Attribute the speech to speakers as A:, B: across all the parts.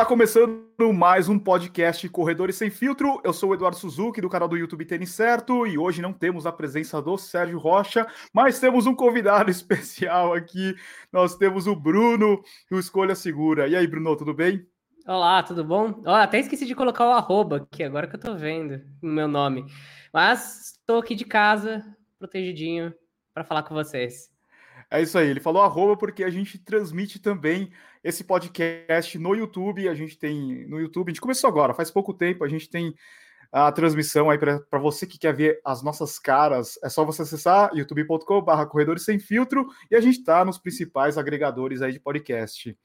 A: Está começando mais um podcast Corredores Sem Filtro. Eu sou o Eduardo Suzuki, do canal do YouTube Tênis Certo, e hoje não temos a presença do Sérgio Rocha, mas temos um convidado especial aqui. Nós temos o Bruno, do Escolha Segura. E aí, Bruno, tudo bem?
B: Olá, tudo bom? Até esqueci de colocar o arroba aqui, agora que eu tô vendo o meu nome. Mas estou aqui de casa, protegidinho, para falar com vocês.
A: É isso aí, ele falou arroba porque a gente transmite também esse podcast no YouTube. A gente tem no YouTube, a gente começou agora, faz pouco tempo, a gente tem a transmissão aí para você que quer ver as nossas caras. É só você acessar youtube.com/barra Corredores Sem Filtro e a gente está nos principais agregadores aí de podcast.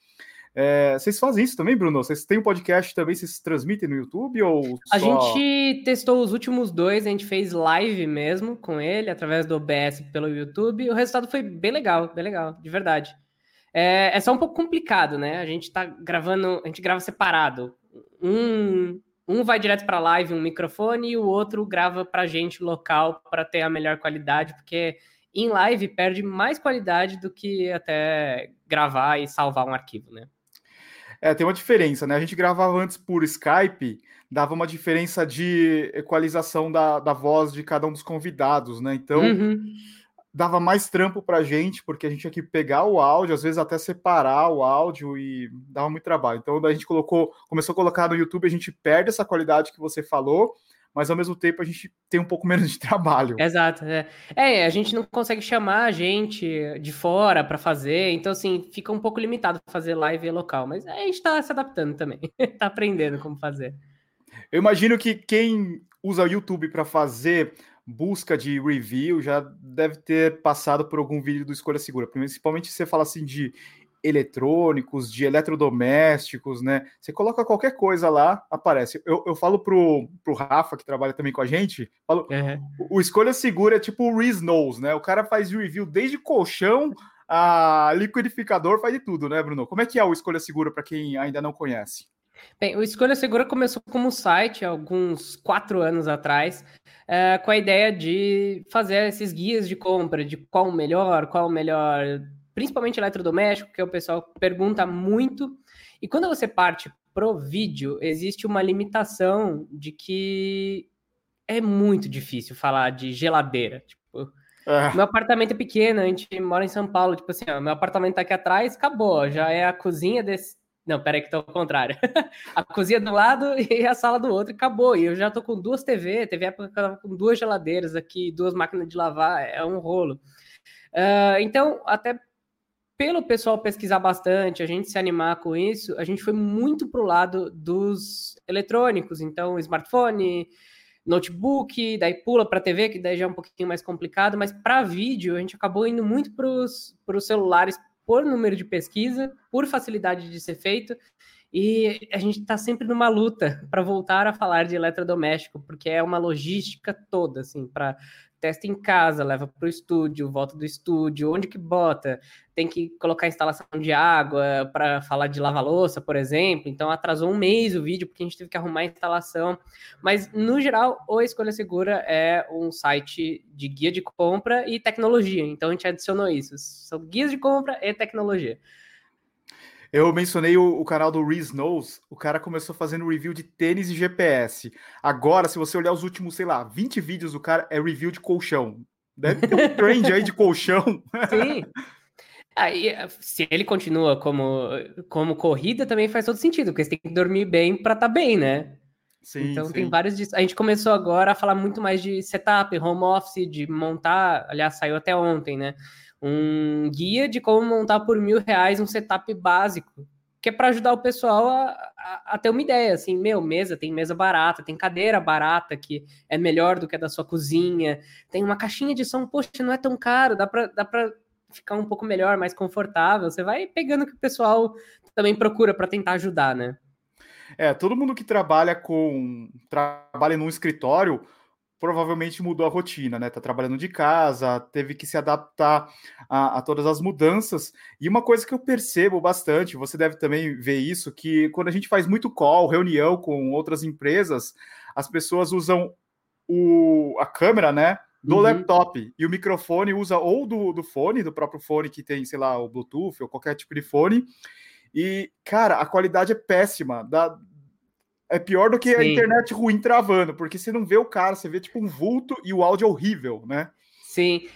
A: É, vocês fazem isso também, Bruno? Vocês têm um podcast também, vocês transmitem no YouTube ou
B: A gente testou os últimos dois, a gente fez live mesmo com ele, através do OBS pelo YouTube, e o resultado foi bem legal, bem legal, de verdade. É, é só um pouco complicado, né? A gente tá gravando, a gente grava separado. Um, um vai direto para live, um microfone, e o outro grava para gente local para ter a melhor qualidade, porque em live perde mais qualidade do que até gravar e salvar um arquivo, né?
A: É, tem uma diferença, né? A gente gravava antes por Skype, dava uma diferença de equalização da, da voz de cada um dos convidados, né? Então, uhum. Dava mais trampo pra gente, porque a gente tinha que pegar o áudio, às vezes até separar o áudio e dava muito trabalho. Então, a gente colocou, começou a colocar no YouTube, a gente perde essa qualidade que você falou, mas ao mesmo tempo a gente tem um pouco menos de trabalho.
B: Exato. É, é a gente não consegue chamar a gente de fora para fazer, então assim, fica um pouco limitado fazer live local, mas a gente está se adaptando também, está aprendendo como fazer.
A: Eu imagino que quem usa o YouTube para fazer busca de review já deve ter passado por algum vídeo do Escolha Segura, principalmente se você fala assim de eletrônicos, de eletrodomésticos, né? Você coloca qualquer coisa lá, aparece. Eu, eu falo pro, pro Rafa, que trabalha também com a gente, falo, uhum. o, o, Escolha Segura é tipo o Reese Knows, né? O cara faz review desde colchão a liquidificador, faz de tudo, né, Bruno? Como é que é o Escolha Segura para quem ainda não conhece?
B: Bem, o Escolha Segura começou como site alguns quatro anos atrás, é, com a ideia de fazer esses guias de compra, de qual o melhor, qual o melhor principalmente eletrodoméstico, que o pessoal pergunta muito. E quando você parte pro vídeo, existe uma limitação de que é muito difícil falar de geladeira. Tipo, é. meu apartamento é pequeno, a gente mora em São Paulo, tipo assim, ó, meu apartamento tá aqui atrás, acabou, já é a cozinha desse. Não, peraí que tá ao contrário. a cozinha do lado e a sala do outro, acabou. E eu já tô com duas TV, TV época com duas geladeiras aqui, duas máquinas de lavar, é um rolo. Uh, então, até pelo pessoal pesquisar bastante, a gente se animar com isso, a gente foi muito pro lado dos eletrônicos, então smartphone, notebook, daí pula para TV, que daí já é um pouquinho mais complicado, mas para vídeo a gente acabou indo muito para os celulares por número de pesquisa, por facilidade de ser feito, e a gente está sempre numa luta para voltar a falar de eletrodoméstico, porque é uma logística toda, assim, para testa em casa, leva para o estúdio, volta do estúdio, onde que bota? Tem que colocar instalação de água para falar de lava-louça, por exemplo. Então atrasou um mês o vídeo porque a gente teve que arrumar a instalação. Mas no geral, o Escolha Segura é um site de guia de compra e tecnologia. Então a gente adicionou isso. São guias de compra e tecnologia.
A: Eu mencionei o, o, canal do Reese Knows, o cara começou fazendo review de tênis e GPS. Agora, se você olhar os últimos, sei lá, 20 vídeos do cara, é review de colchão. Deve ter um trend aí de colchão.
B: Sim. Aí, se ele continua como, como corrida, também faz todo sentido, porque você tem que dormir bem para estar tá bem, né? Sim, então sim. tem vários disso. A gente começou agora a falar muito mais de setup, home office, de montar. Aliás, saiu até ontem, né? Um guia de como montar por mil reais um setup básico, que é para ajudar o pessoal a, a, a, ter uma ideia, assim, meu, mesa, tem mesa barata, tem cadeira barata que é melhor do que a da sua cozinha, tem uma caixinha de som, poxa, não é tão caro, dá para dá pra ficar um pouco melhor, mais confortável, você vai pegando o que o pessoal também procura para tentar ajudar, né?
A: É, todo mundo que trabalha com trabalha num escritório provavelmente mudou a rotina, né? Tá trabalhando de casa, teve que se adaptar a, a, todas as mudanças. E uma coisa que eu percebo bastante, você deve também ver isso, que quando a gente faz muito call, reunião com outras empresas, as pessoas usam o, a câmera, né? Do uhum. laptop e o microfone usa ou do, do fone, do próprio fone que tem, sei lá, o Bluetooth ou qualquer tipo de fone, E, cara, a qualidade é péssima. Dá, é pior do que Sim. a internet ruim travando, porque você não vê o cara, você vê tipo um vulto e o áudio é horrível, né?
B: Sim.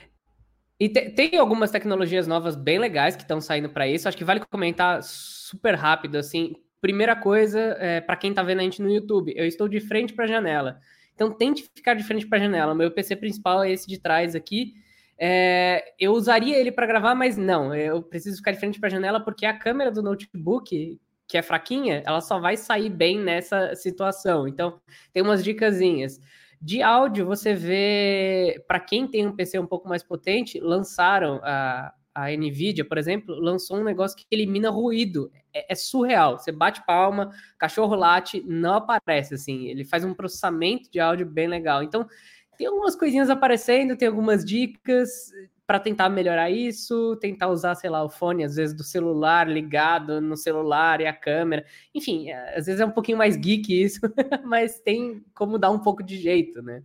B: E te, tem algumas tecnologias novas bem legais que estão saindo para isso. Acho que vale comentar super rápido assim. Primeira coisa, é, para quem está vendo a gente no YouTube, eu estou de frente para a janela. Então tente ficar de frente para a janela. Meu PC principal é esse de trás aqui. É, eu usaria ele para gravar, mas não, eu preciso ficar de frente para a janela porque a câmera do notebook, que é fraquinha, ela só vai sair bem nessa situação. Então, tem umas dicasinhas. De áudio, você vê, para quem tem um PC um pouco mais potente, lançaram a, a Nvidia, por exemplo, lançou um negócio que elimina ruído. É, é, surreal. Você bate palma, cachorro late, não aparece assim. Ele faz um processamento de áudio bem legal. Então, tem algumas coisinhas aparecendo, tem algumas dicas para tentar melhorar isso, tentar usar, sei lá, o fone, às vezes, do celular ligado no celular e a câmera. Enfim, às vezes é um pouquinho mais geek isso, mas tem como dar um pouco de jeito, né?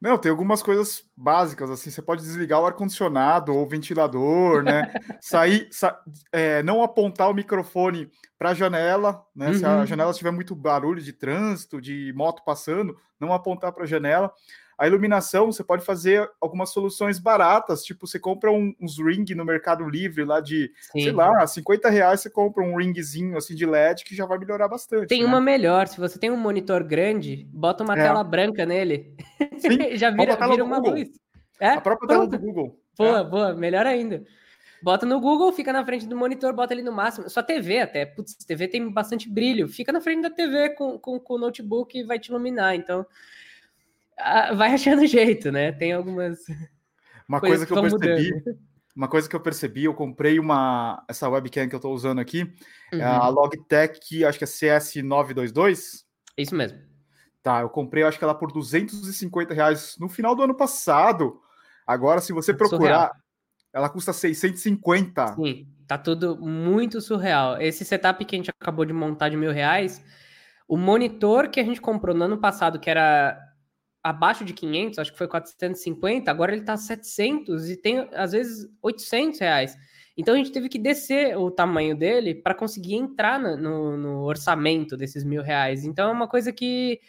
A: Não, tem algumas coisas básicas, assim, você pode desligar o ar-condicionado ou o ventilador, né? Sair, sa é, não apontar o microfone para a janela, né? Uhum. Se a uhum. janela tiver muito barulho de trânsito, de moto passando, não apontar para a janela. A iluminação, você pode fazer algumas soluções baratas, tipo, você compra um, uns ring no Mercado Livre lá de, Sim. sei lá, 50 reais você compra um ringzinho assim de LED que já vai melhorar bastante.
B: Tem né? uma melhor, se você tem um monitor grande, bota uma é. tela branca nele. Sim, já vira, vira uma Google. luz.
A: É? A própria Pronto. tela do Google.
B: Boa, é. boa, melhor ainda. Bota no Google, fica na frente do monitor, bota ali no máximo. Sua TV até. Putz, TV tem bastante brilho. Fica na frente da TV com, com, com o notebook e vai te iluminar. Então, vai achando jeito, né? Tem algumas.
A: Uma coisa que, eu percebi. Mudando. Uma coisa que eu percebi, eu comprei uma essa webcam que eu estou usando aqui, uhum. é a uhum. Logitech, acho que é CS922.
B: Isso mesmo.
A: Tá, eu comprei, acho que ela por 250 reais no final do ano passado. Agora, se você procurar, surreal. ela custa 650.
B: Sim, tá tudo muito surreal. Esse setup que a gente acabou de montar de mil reais, o monitor que a gente comprou no ano passado, que era abaixo de 500, acho que foi 450, agora ele está 700 e tem às vezes 800 reais. Então a gente teve que descer o tamanho dele para conseguir entrar no, no, no, orçamento desses mil reais. Então é uma coisa que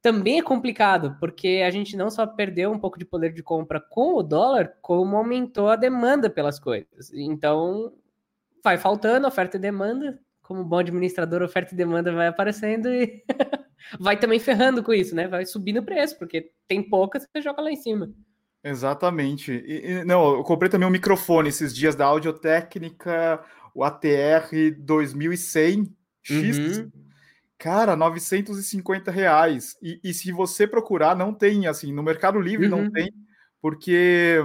B: também é complicado, porque a gente não só perdeu um pouco de poder de compra com o dólar, como aumentou a demanda pelas coisas. Então vai faltando oferta e demanda, como bom administrador, oferta e demanda vai aparecendo e vai também ferrando com isso, né? Vai subindo o preço, porque tem pouca, você joga lá em cima.
A: Exatamente. E, e, não, eu comprei também um microfone esses dias da Audiotécnica, o ATR 2100 X. Uhum. Cara, 950 reais. E, e, se você procurar, não tem, assim, no Mercado Livre uhum. não tem, porque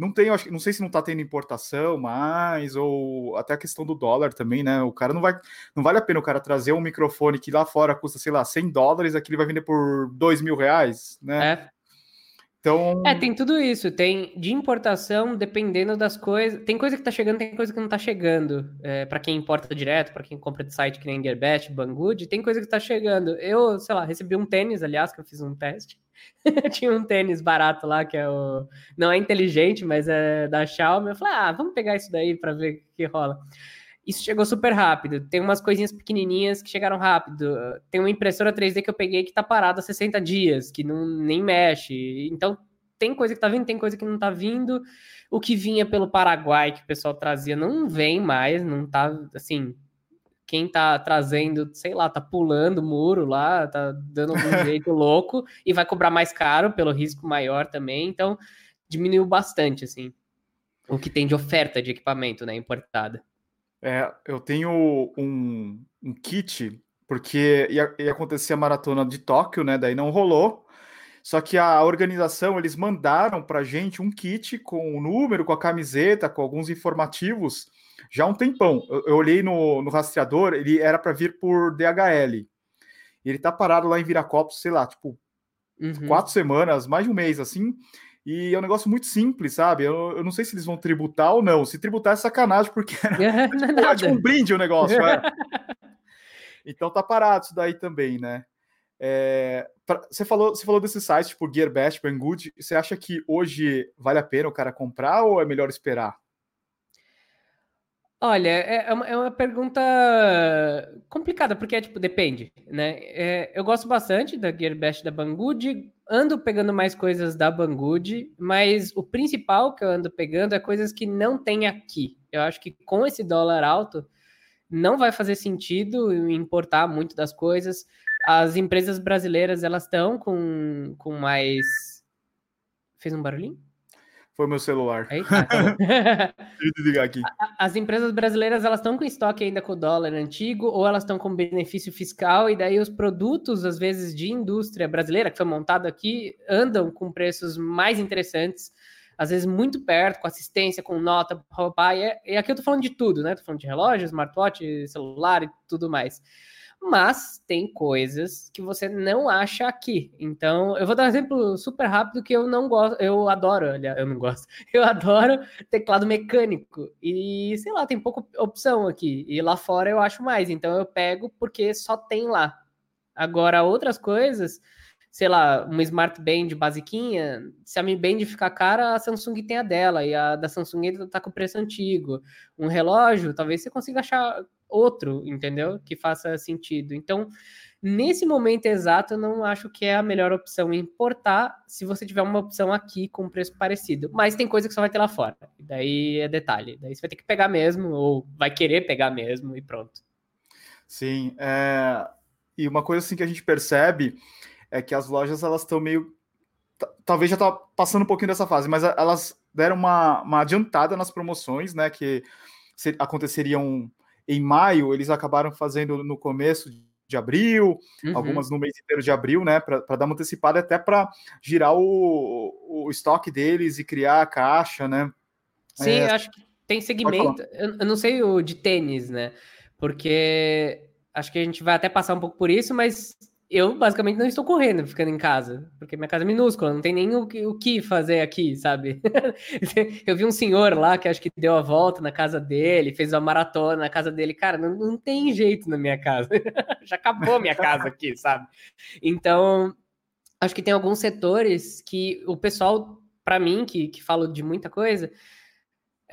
A: não tem, acho, não sei se não está tendo importação mais, ou até a questão do dólar também, né? O cara não vai. Não vale a pena o cara trazer um microfone que lá fora custa, sei lá, 100 dólares, aqui ele vai vender por 2 mil reais, né?
B: É. Então. É, tem tudo isso. Tem de importação, dependendo das coisas. Tem coisa que tá chegando, tem coisa que não tá chegando. É, para quem importa direto, para quem compra de site que nem Gearbest, Banggood, tem coisa que tá chegando. Eu, sei lá, recebi um tênis, aliás, que eu fiz um teste. Tinha um tênis barato lá, que é o. Não é inteligente, mas é da Xiaomi. Eu falei, ah, vamos pegar isso daí para ver o que rola. Isso chegou super rápido. Tem umas coisinhas pequenininhas que chegaram rápido. Tem uma impressora 3D que eu peguei que tá parada há 60 dias, que não nem mexe. Então, tem coisa que tá vindo, tem coisa que não tá vindo. O que vinha pelo Paraguai, que o pessoal trazia, não vem mais, não tá, assim, quem tá trazendo, sei lá, tá pulando o muro lá, tá dando um jeito louco e vai cobrar mais caro pelo risco maior também. Então, diminuiu bastante, assim, o que tem de oferta de equipamento, né, importada.
A: É, eu tenho um, um kit, porque ia, ia acontecer a maratona de Tóquio, né, daí não rolou. Só que a organização, eles mandaram pra gente um kit com o número, com a camiseta, com alguns informativos, já há um tempão. Eu, eu olhei no, no rastreador, ele era para vir por DHL. Ele tá parado lá em Viracopos, sei lá, tipo, uhum. quatro semanas, mais de um mês, assim. E é um negócio muito simples, sabe? Eu, eu não sei se eles vão tributar ou não. Se tributar é sacanagem, porque era, tipo, é tipo um brinde o negócio. É. então tá parado isso daí também, né? É, pra, você, falou, você falou desse site, tipo Gearbest, Banggood. Você acha que hoje vale a pena o cara comprar ou é melhor esperar?
B: Olha, é, é uma, é uma pergunta complicada, porque é tipo, depende, né? É, eu gosto bastante da Gearbest da Banggood, ando pegando mais coisas da Banggood, mas o principal que eu ando pegando é coisas que não tem aqui. Eu acho que com esse dólar alto, não vai fazer sentido importar muito das coisas. As empresas brasileiras, elas estão com, com mais... Fez um barulhinho?
A: Foi meu celular. Aí,
B: Deixa eu desligar aqui. As empresas brasileiras elas estão com estoque ainda com o dólar antigo ou elas estão com benefício fiscal e daí os produtos às vezes de indústria brasileira que foi montado aqui andam com preços mais interessantes, às vezes muito perto, com assistência, com nota. E, é, e aqui eu tô falando de tudo, né? Tô falando de relógio, smartwatch, celular e tudo mais mas tem coisas que você não acha aqui. Então, eu vou dar um exemplo super rápido que eu não gosto, eu adoro, olha, eu não gosto. Eu adoro teclado mecânico e sei lá, tem pouca opção aqui. E lá fora eu acho mais, então eu pego porque só tem lá. Agora outras coisas, sei lá, uma Smart Band basiquinha, se a Mi Band ficar cara, a Samsung tem a dela, e a da Samsung ainda tá com preço antigo. Um relógio, talvez você consiga achar outro, entendeu? Que faça sentido. Então, nesse momento exato, eu não acho que é a melhor opção importar se você tiver uma opção aqui com preço parecido. Mas tem coisa que só vai ter lá fora. Daí é detalhe. Daí você vai ter que pegar mesmo, ou vai querer pegar mesmo, e pronto.
A: Sim. É... E uma coisa assim que a gente percebe é que as lojas elas estão meio. Talvez já tá passando um pouquinho dessa fase, mas elas deram uma, uma adiantada nas promoções, né? Que aconteceriam em maio, eles acabaram fazendo no começo de abril, uhum. algumas no mês inteiro de abril, né? Para dar uma antecipada até para girar o, o estoque deles e criar a caixa, né?
B: Sim, é... acho que tem segmento. Eu, eu não sei o de tênis, né? Porque acho que a gente vai até passar um pouco por isso, mas eu basicamente não estou correndo, ficando em casa, porque minha casa é minúscula, não tem nem o que, o que fazer aqui, sabe? eu vi um senhor lá que acho que deu a volta na casa dele, fez uma maratona na casa dele. Cara, não, não tem jeito na minha casa. Já acabou minha casa aqui, sabe? Então, acho que tem alguns setores que o pessoal, para mim, que, que falo de muita coisa,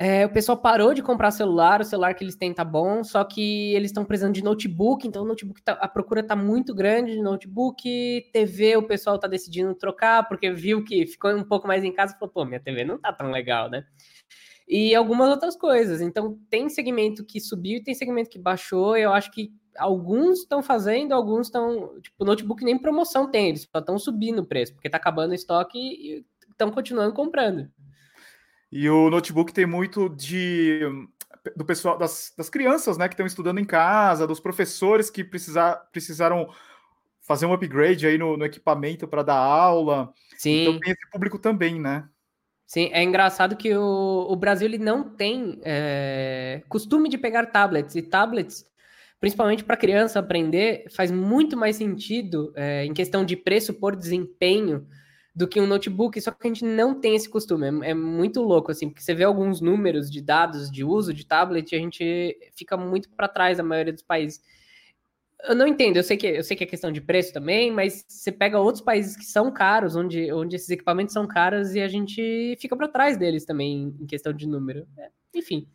B: é, o pessoal parou de comprar celular, o celular que eles têm tá bom, só que eles estão precisando de notebook, então notebook tá, a procura tá muito grande de notebook, TV o pessoal tá decidindo trocar, porque viu que ficou um pouco mais em casa e falou, pô, minha TV não tá tão legal, né? E algumas outras coisas. Então tem segmento que subiu e tem segmento que baixou, eu acho que alguns estão fazendo, alguns estão, tipo, notebook nem promoção tem, eles só estão subindo o preço, porque tá acabando o estoque e estão continuando comprando.
A: E o notebook tem muito de do pessoal das, das crianças, né, que estão estudando em casa, dos professores que precisar, precisaram fazer um upgrade aí no, no equipamento para dar aula.
B: Sim.
A: Então tem esse público também, né?
B: Sim, é engraçado que o, o Brasil ele não tem é, costume de pegar tablets e tablets, principalmente para criança aprender, faz muito mais sentido é, em questão de preço por desempenho do que um notebook, só que a gente não tem esse costume. É, é, muito louco, assim, porque você vê alguns números de dados de uso de tablet e a gente fica muito para trás da maioria dos países. Eu não entendo, eu sei, que, eu sei que é questão de preço também, mas você pega outros países que são caros, onde, onde esses equipamentos são caros e a gente fica para trás deles também em questão de número. É, enfim.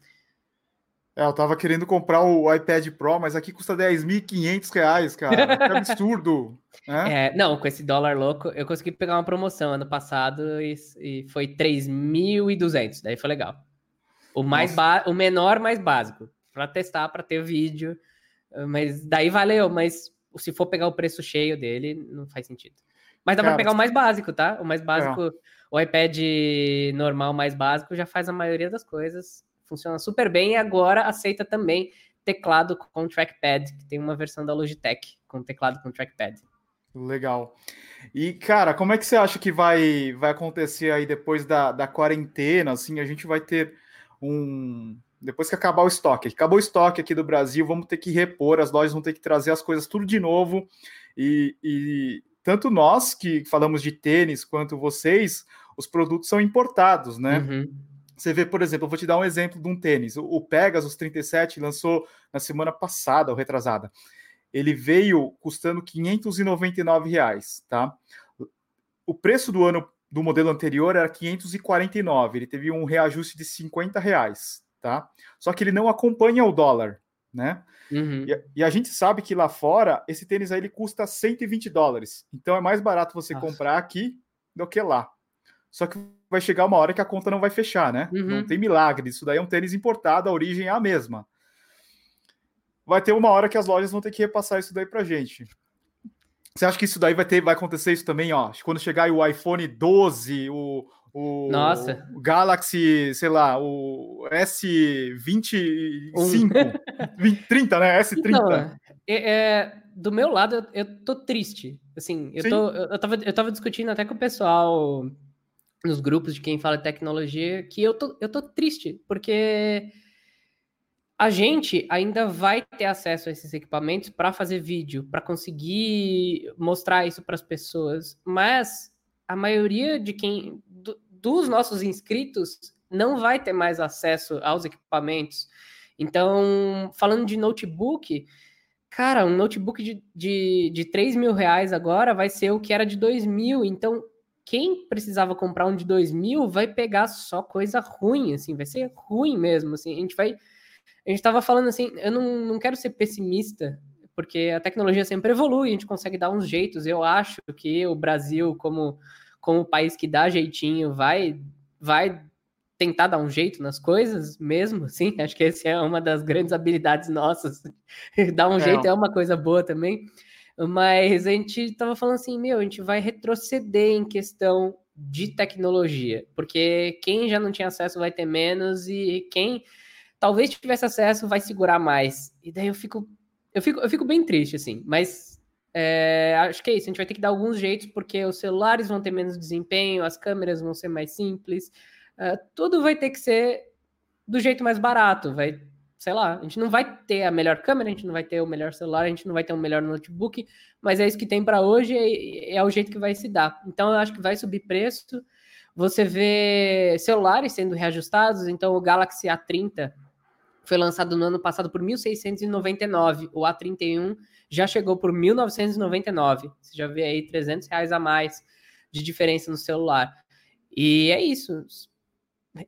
A: É, eu tava querendo comprar o iPad Pro, mas aqui custa 10.500 reais, cara. Que absurdo.
B: né? É, não, com esse dólar louco, eu consegui pegar uma promoção ano passado e, e foi 3.200, daí foi legal. O, mais o menor, mais básico, para testar, para ter vídeo, mas daí valeu, mas se for pegar o preço cheio dele, não faz sentido. Mas dá para pegar o mais básico, tá? O mais básico, é. o iPad normal mais básico já faz a maioria das coisas funciona super bem e agora aceita também teclado com trackpad, que tem uma versão da Logitech com teclado com trackpad.
A: Legal. E, cara, como é que você acha que vai, vai acontecer aí depois da, da quarentena? Assim, a gente vai ter um. Depois que acabar o estoque. Acabou o estoque aqui do Brasil, vamos ter que repor, as lojas vão ter que trazer as coisas tudo de novo. E, e tanto nós que falamos de tênis, quanto vocês, os produtos são importados, né? Uhum. Você vê, por exemplo, eu vou te dar um exemplo de um tênis. O Pegasus 37 lançou na semana passada, ou retrasada. Ele veio custando 599 reais, tá? O preço do ano do modelo anterior era 549. Ele teve um reajuste de 50 reais, tá? Só que ele não acompanha o dólar, né?
B: Uhum.
A: E, e, a gente sabe que lá fora, esse tênis aí ele custa 120 dólares. Então é mais barato você Nossa. comprar aqui do que lá. Só que vai chegar uma hora que a conta não vai fechar, né? Uhum. Não tem milagre. Isso daí é um tênis importado, a origem é a mesma. Vai ter uma hora que as lojas vão ter que repassar isso daí pra gente. Você acha que isso daí vai ter, vai acontecer isso também, ó? Quando chegar o iPhone 12, o, o,
B: Nossa.
A: Galaxy, sei lá, o S25, um. 30, né? S30. Então,
B: é, é, do meu lado, eu, eu tô triste. Assim, eu, tô, eu, eu, tava, eu tava discutindo até com o pessoal nos grupos de quem fala tecnologia que eu tô, eu tô triste, porque a gente ainda vai ter acesso a esses equipamentos para fazer vídeo, para conseguir mostrar isso para as pessoas, mas a maioria de quem do, dos nossos inscritos não vai ter mais acesso aos equipamentos. Então, falando de notebook, cara, um notebook de, de, de 3 mil reais agora vai ser o que era de 2 mil. Então, quem precisava comprar um de 2 mil vai pegar só coisa ruim, assim, vai ser ruim mesmo, assim, a gente vai a gente estava falando assim, eu não, não quero ser pessimista, porque a tecnologia sempre evolui, a gente consegue dar uns jeitos. Eu acho que o Brasil, como, como país que dá jeitinho, vai, vai tentar dar um jeito nas coisas mesmo, sim. Acho que essa é uma das grandes habilidades nossas. dar um é. jeito é uma coisa boa também. Mas a gente estava falando assim, meu, a gente vai retroceder em questão de tecnologia, porque quem já não tinha acesso vai ter menos e quem talvez tivesse acesso, vai segurar mais. E daí eu fico, eu fico, eu fico bem triste, assim. Mas é, acho que é isso. A gente vai ter que dar alguns jeitos, porque os celulares vão ter menos desempenho, as câmeras vão ser mais simples. Uh, tudo vai ter que ser do jeito mais barato. Vai, sei lá, a gente não vai ter a melhor câmera, a gente não vai ter o melhor celular, a gente não vai ter o melhor notebook, mas é isso que tem para hoje e é, o jeito que vai se dar. Então eu acho que vai subir preço. Você vê celulares sendo reajustados, então o Galaxy A30 foi lançado no ano passado por 1.699. O A31 já chegou por 1.999. Você já vê aí 300 reais a mais de diferença no celular. E é isso.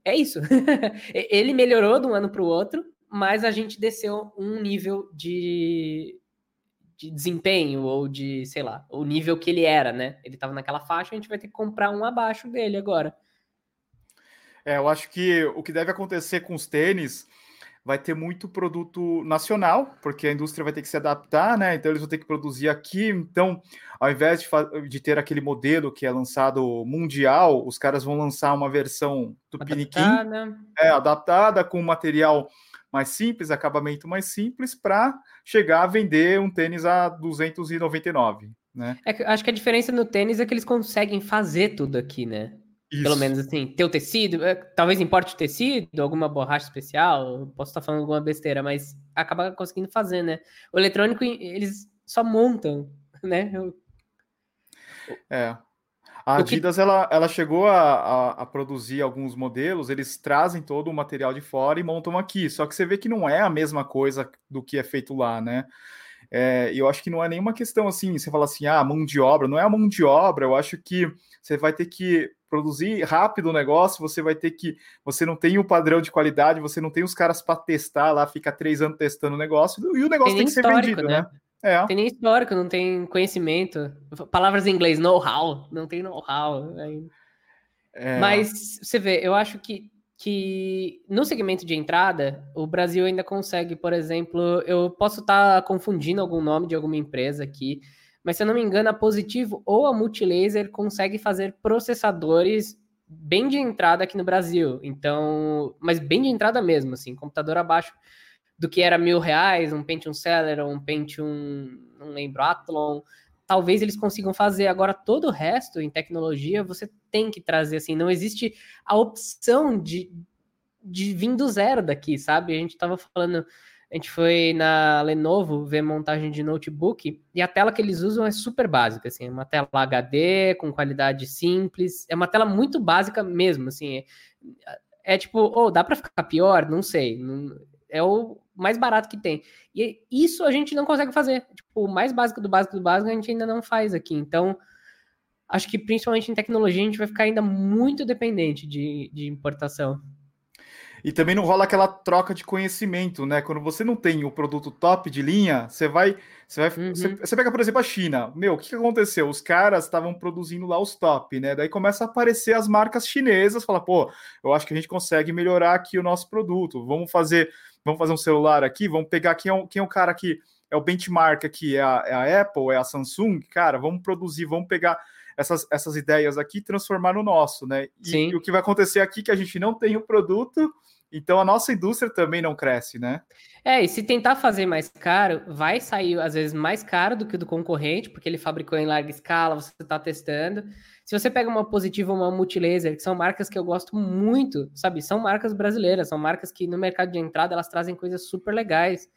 B: É isso. Ele melhorou de um ano para o outro, mas a gente desceu um nível de, de desempenho ou de, sei lá, o nível que ele era, né? Ele estava naquela faixa, a gente vai ter que comprar um abaixo dele agora.
A: É, eu acho que o que deve acontecer com os tênis vai ter muito produto nacional, porque a indústria vai ter que se adaptar, né? Então eles vão ter que produzir aqui. Então, ao invés de, de ter aquele modelo que é lançado mundial, os caras vão lançar uma versão tupiniquim, adaptada. É, adaptada com material mais simples, acabamento mais simples, para chegar a vender um tênis a 299, né?
B: É, acho que a diferença no tênis é que eles conseguem fazer tudo aqui, né? Isso. Pelo menos assim, ter o tecido, é, talvez importe o tecido, alguma borracha especial, posso estar falando alguma besteira, mas acaba conseguindo fazer, né? O eletrônico, eles só montam, né?
A: É. A Adidas, que... ela, ela chegou a, a, a, produzir alguns modelos, eles trazem todo o material de fora e montam aqui, só que você vê que não é a mesma coisa do que é feito lá, né? É, eu acho que não é nenhuma questão assim, você fala assim, ah, mão de obra, não é a mão de obra, eu acho que você vai ter que produzir rápido o negócio, você vai ter que. Você não tem o padrão de qualidade, você não tem os caras para testar lá, fica três anos testando o negócio, e o negócio tem, tem que ser vendido, né? né?
B: É. Tem nem histórico, não tem conhecimento. Palavras em inglês, know-how, não tem know-how. É. Mas você vê, eu acho que, que no segmento de entrada, o Brasil ainda consegue, por exemplo, eu posso estar tá confundindo algum nome de alguma empresa aqui, mas se eu não me engano, a Positivo ou a Multilaser consegue fazer processadores bem de entrada aqui no Brasil. Então, mas bem de entrada mesmo, assim, computador abaixo do que era mil reais, um Pentium Celeron, um Pentium, não lembro, Athlon. Talvez eles consigam fazer. Agora, todo o resto em tecnologia, você tem que trazer, assim, não existe a opção de, de vir do zero daqui, sabe? A gente estava falando a gente foi na Lenovo ver montagem de notebook e a tela que eles usam é super básica, assim, é uma tela HD com qualidade simples, é uma tela muito básica mesmo, assim, é, é tipo, oh, dá para ficar pior? Não sei, é o mais barato que tem. E isso a gente não consegue fazer, tipo, o mais básico do básico do básico a gente ainda não faz aqui, então acho que principalmente em tecnologia a gente vai ficar ainda muito dependente de, de importação.
A: E também não rola aquela troca de conhecimento, né? Quando você não tem o produto top de linha, você vai. Você, vai, uhum. você, você, pega, por exemplo, a China. Meu, o que, que aconteceu? Os caras estavam produzindo lá os top, né? Daí começa a aparecer as marcas chinesas, fala, pô, eu acho que a gente consegue melhorar aqui o nosso produto. Vamos fazer, vamos fazer um celular aqui, vamos pegar quem é, quem é o cara que é o benchmark aqui, é a, é a Apple, é a Samsung, cara, vamos produzir, vamos pegar essas, essas ideias aqui e transformar no nosso, né? E, e, o que vai acontecer aqui é que a gente não tem o produto, então a nossa indústria também não cresce, né?
B: É, e se tentar fazer mais caro, vai sair às vezes mais caro do que o do concorrente, porque ele fabricou em larga escala, você está testando. Se você pega uma Positiva ou uma Multilaser, que são marcas que eu gosto muito, sabe? São marcas brasileiras, são marcas que no mercado de entrada elas trazem coisas super legais.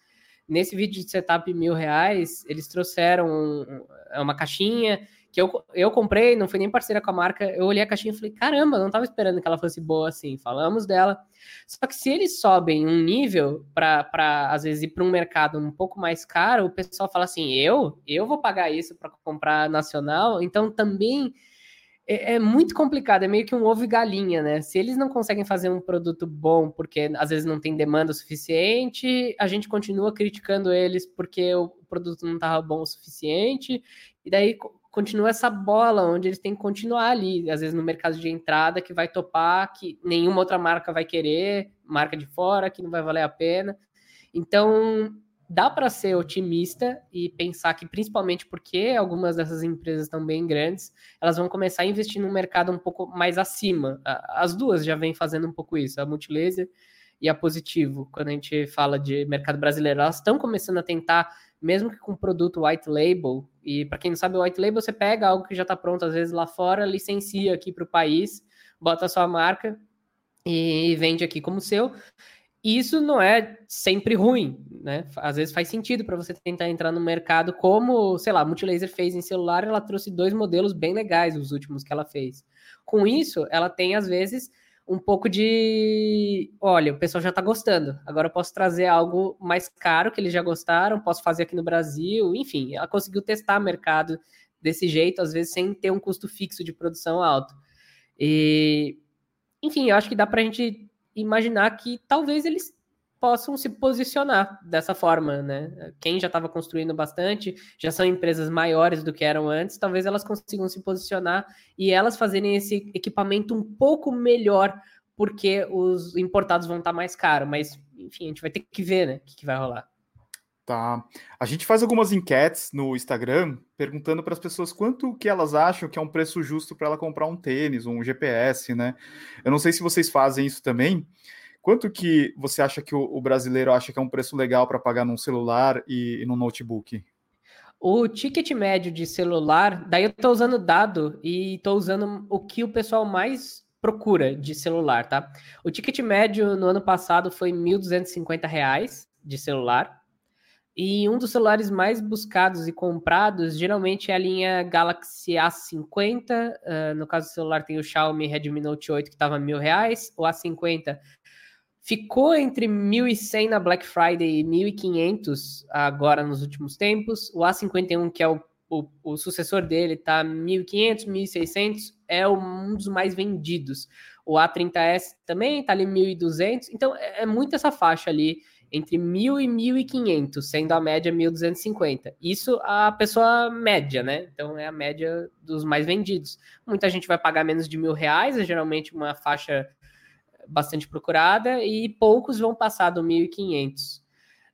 B: Nesse vídeo de setup mil reais, eles trouxeram é uma caixinha que eu, eu comprei, não fui nem parceira com a marca. Eu olhei a caixinha e falei, caramba, não estava esperando que ela fosse boa assim. Falamos dela. Só que se eles sobem um nível para, às vezes, ir para um mercado um pouco mais caro, o pessoal fala assim: eu? Eu vou pagar isso para comprar nacional? Então também é, é, muito complicado, é meio que um ovo e galinha, né? Se eles não conseguem fazer um produto bom porque às vezes não tem demanda suficiente, a gente continua criticando eles porque o produto não estava bom o suficiente, e daí continua essa bola onde eles têm que continuar ali, às vezes no mercado de entrada que vai topar, que nenhuma outra marca vai querer, marca de fora, que não vai valer a pena. Então, dá para ser otimista e pensar que, principalmente porque algumas dessas empresas estão bem grandes, elas vão começar a investir num mercado um pouco mais acima. As duas já vêm fazendo um pouco isso, a Multilaser e a Positivo. Quando a gente fala de mercado brasileiro, elas estão começando a tentar, mesmo que com produto white label, e para quem não sabe, o white label você pega algo que já está pronto, às vezes lá fora, licencia aqui para o país, bota a sua marca e vende aqui como seu isso não é sempre ruim, né? Às vezes faz sentido para você tentar entrar no mercado, como, sei lá, a Multilaser fez em celular, ela trouxe dois modelos bem legais, os últimos que ela fez. Com isso, ela tem, às vezes, um pouco de. Olha, o pessoal já está gostando, agora eu posso trazer algo mais caro que eles já gostaram, posso fazer aqui no Brasil, enfim, ela conseguiu testar o mercado desse jeito, às vezes sem ter um custo fixo de produção alto. E. Enfim, eu acho que dá para a gente imaginar que talvez eles possam se posicionar dessa forma, né? Quem já estava construindo bastante, já são empresas maiores do que eram antes, talvez elas consigam se posicionar e elas fazerem esse equipamento um pouco melhor, porque os importados vão estar tá mais caros, mas enfim, a gente vai ter que ver, né, o que, que vai rolar.
A: Tá. A gente faz algumas enquetes no Instagram perguntando para as pessoas quanto que elas acham que é um preço justo para ela comprar um tênis, um GPS, né? Eu não sei se vocês fazem isso também. Quanto que você acha que o, o brasileiro acha que é um preço legal para pagar num celular e, e num notebook?
B: O ticket médio de celular, daí eu estou usando dado e estou usando o que o pessoal mais procura de celular, tá? O ticket médio no ano passado foi R$ 1.250 de celular. E um dos celulares mais buscados e comprados geralmente é a linha Galaxy A50. Uh, no caso do celular, tem o Xiaomi Redmi Note 8 que estava mil reais. O A50 ficou entre 1.100 na Black Friday e 1.500 agora nos últimos tempos. O A51, que é o, o, o sucessor dele, está 1.500, 1.600. É um dos mais vendidos. O A30S também está ali 1.200. Então é, é muito essa faixa ali entre 1.000 e 1.500, sendo a média 1.250. Isso a pessoa média, né? Então é a média dos mais vendidos. Muita gente vai pagar menos de mil reais, é geralmente uma faixa bastante procurada, e poucos vão passar do 1.500.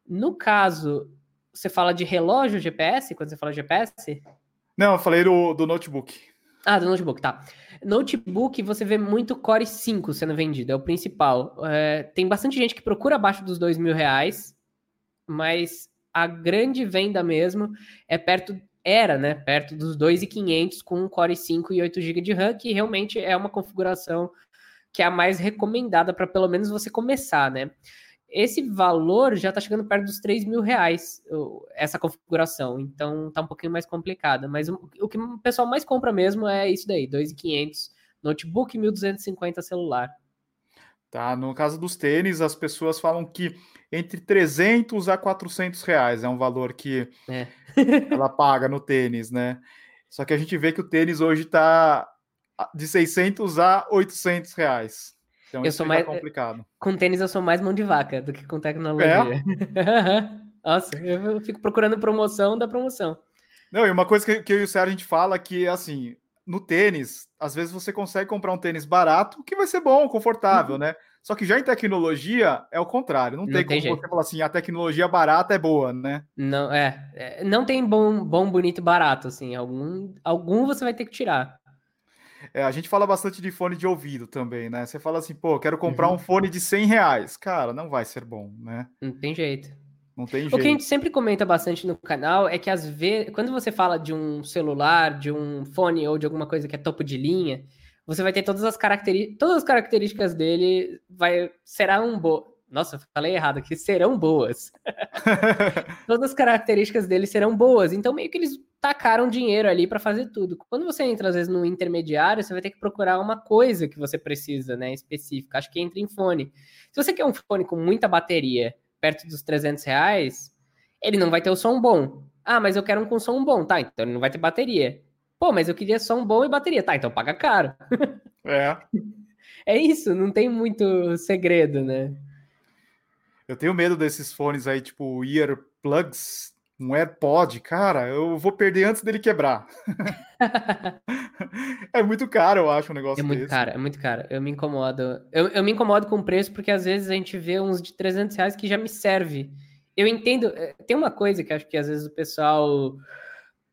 B: No caso, você fala de relógio GPS, quando você fala GPS?
A: Não, eu falei do, do notebook.
B: Ah, do notebook, tá. Notebook, você vê muito Core 5 sendo vendido, é o principal. É, tem bastante gente que procura abaixo dos dois mil reais, mas a grande venda mesmo é perto, era, né, perto dos 2.500 com Core 5 e 8 GB de RAM, que realmente é uma configuração que é a mais recomendada para pelo menos você começar, né? esse valor já está chegando perto dos 3 mil reais, essa configuração. Então tá um pouquinho mais complicada. Mas o, que o pessoal mais compra mesmo é isso daí: 2.500 notebook, 1.250 celular.
A: Tá, no caso dos tênis, as pessoas falam que entre 300 a 400 reais é um valor que é. ela paga no tênis, né? Só que a gente vê que o tênis hoje está de 600 a 800 reais. Então eu sou mais complicado.
B: Com tênis eu sou mais mão de vaca do que com tecnologia. É? Nossa, eu fico procurando promoção da promoção.
A: Não, e uma coisa que, que eu e o Sérgio a gente fala que assim, no tênis, às vezes você consegue comprar um tênis barato que vai ser bom, confortável, uhum. né? Só que já em tecnologia é o contrário. Não, não tem, tem, como jeito. você falar assim, a tecnologia barata é boa, né?
B: Não, é. é. Não tem bom, bom, bonito e barato, assim. Algum, algum você vai ter que tirar.
A: É, a gente fala bastante de fone de ouvido também, né? Você fala assim, pô, quero comprar uhum. um fone de 100 reais. Cara, não vai ser bom, né?
B: Não tem jeito.
A: Não tem jeito.
B: O que a gente sempre comenta bastante no canal é que às vezes, quando você fala de um celular, de um fone ou de alguma coisa que é topo de linha, você vai ter todas as características, todas as características dele vai serão boas. Nossa, falei errado aqui, serão boas. todas as características dele serão boas. Então meio que eles tacaram dinheiro ali para fazer tudo. Quando você entra às vezes no intermediário, você vai ter que procurar uma coisa que você precisa, né, específica. Acho que entra em fone. Se você quer um fone com muita bateria, perto dos 300 reais, ele não vai ter o som bom. Ah, mas eu quero um com som bom, tá? Então ele não vai ter bateria. Pô, mas eu queria som bom e bateria, tá? Então paga caro.
A: É.
B: É isso, não tem muito segredo, né?
A: Eu tenho medo desses fones aí, tipo earplugs, um AirPod, cara, eu vou perder antes dele quebrar. é muito caro, eu acho, um negócio
B: É muito
A: desse.
B: caro, é muito caro. Eu me incomodo. Eu, eu me incomodo com o preço porque às vezes a gente vê uns de 300 reais que já me serve. Eu entendo. Eh, tem uma coisa que acho que às vezes o pessoal.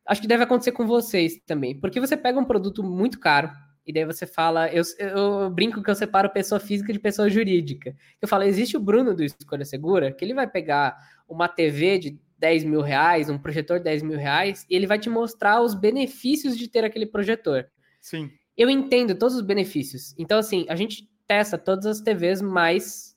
B: Acho que deve acontecer com vocês também. Porque você pega um produto muito caro, e daí você fala, eu, eu, brinco que eu separo pessoa física de pessoa jurídica. Eu falo, existe o Bruno do Escolha Segura, que ele vai pegar uma TV de 10 mil reais, um projetor de 10 mil reais, e ele vai te mostrar os benefícios de ter aquele projetor.
A: Sim.
B: Eu entendo todos os benefícios. Então, assim, a gente testa todas as TVs mais,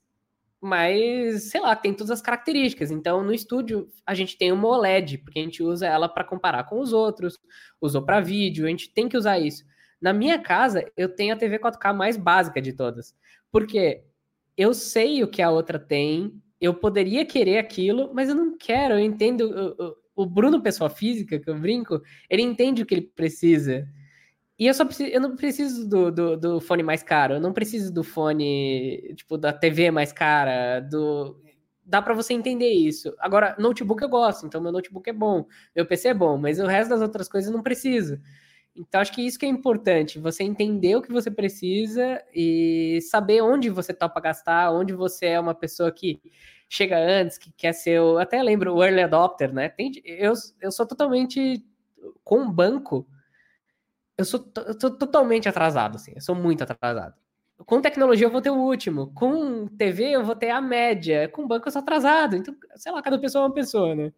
B: mais, sei lá, tem todas as características. Então, no estúdio, a gente tem uma OLED, porque a gente usa ela para comparar com os outros, usou para vídeo, a gente tem que usar isso. Na minha casa, eu tenho a TV 4K mais básica de todas. Porque eu sei o que a outra tem, eu poderia querer aquilo, mas eu não quero. Eu entendo. O, Bruno, pessoa física, que eu brinco, ele entende o que ele precisa. E eu só preciso, eu não preciso do, do, do, fone mais caro, eu não preciso do fone, tipo, da TV mais cara, do. Dá para você entender isso. Agora, notebook eu gosto, então meu notebook é bom, meu PC é bom, mas o resto das outras coisas eu não preciso. Então, acho que isso que é importante, você entender o que você precisa e saber onde você topa gastar, onde você é uma pessoa que chega antes, que quer ser. Eu até lembro o early adopter, né? Tem, eu, eu sou totalmente. Com um banco, eu sou, eu sou totalmente atrasado, assim. Eu sou muito atrasado. Com tecnologia eu vou ter o último. Com TV eu vou ter a média. Com banco eu sou atrasado. Então, sei lá, cada pessoa é uma pessoa, né?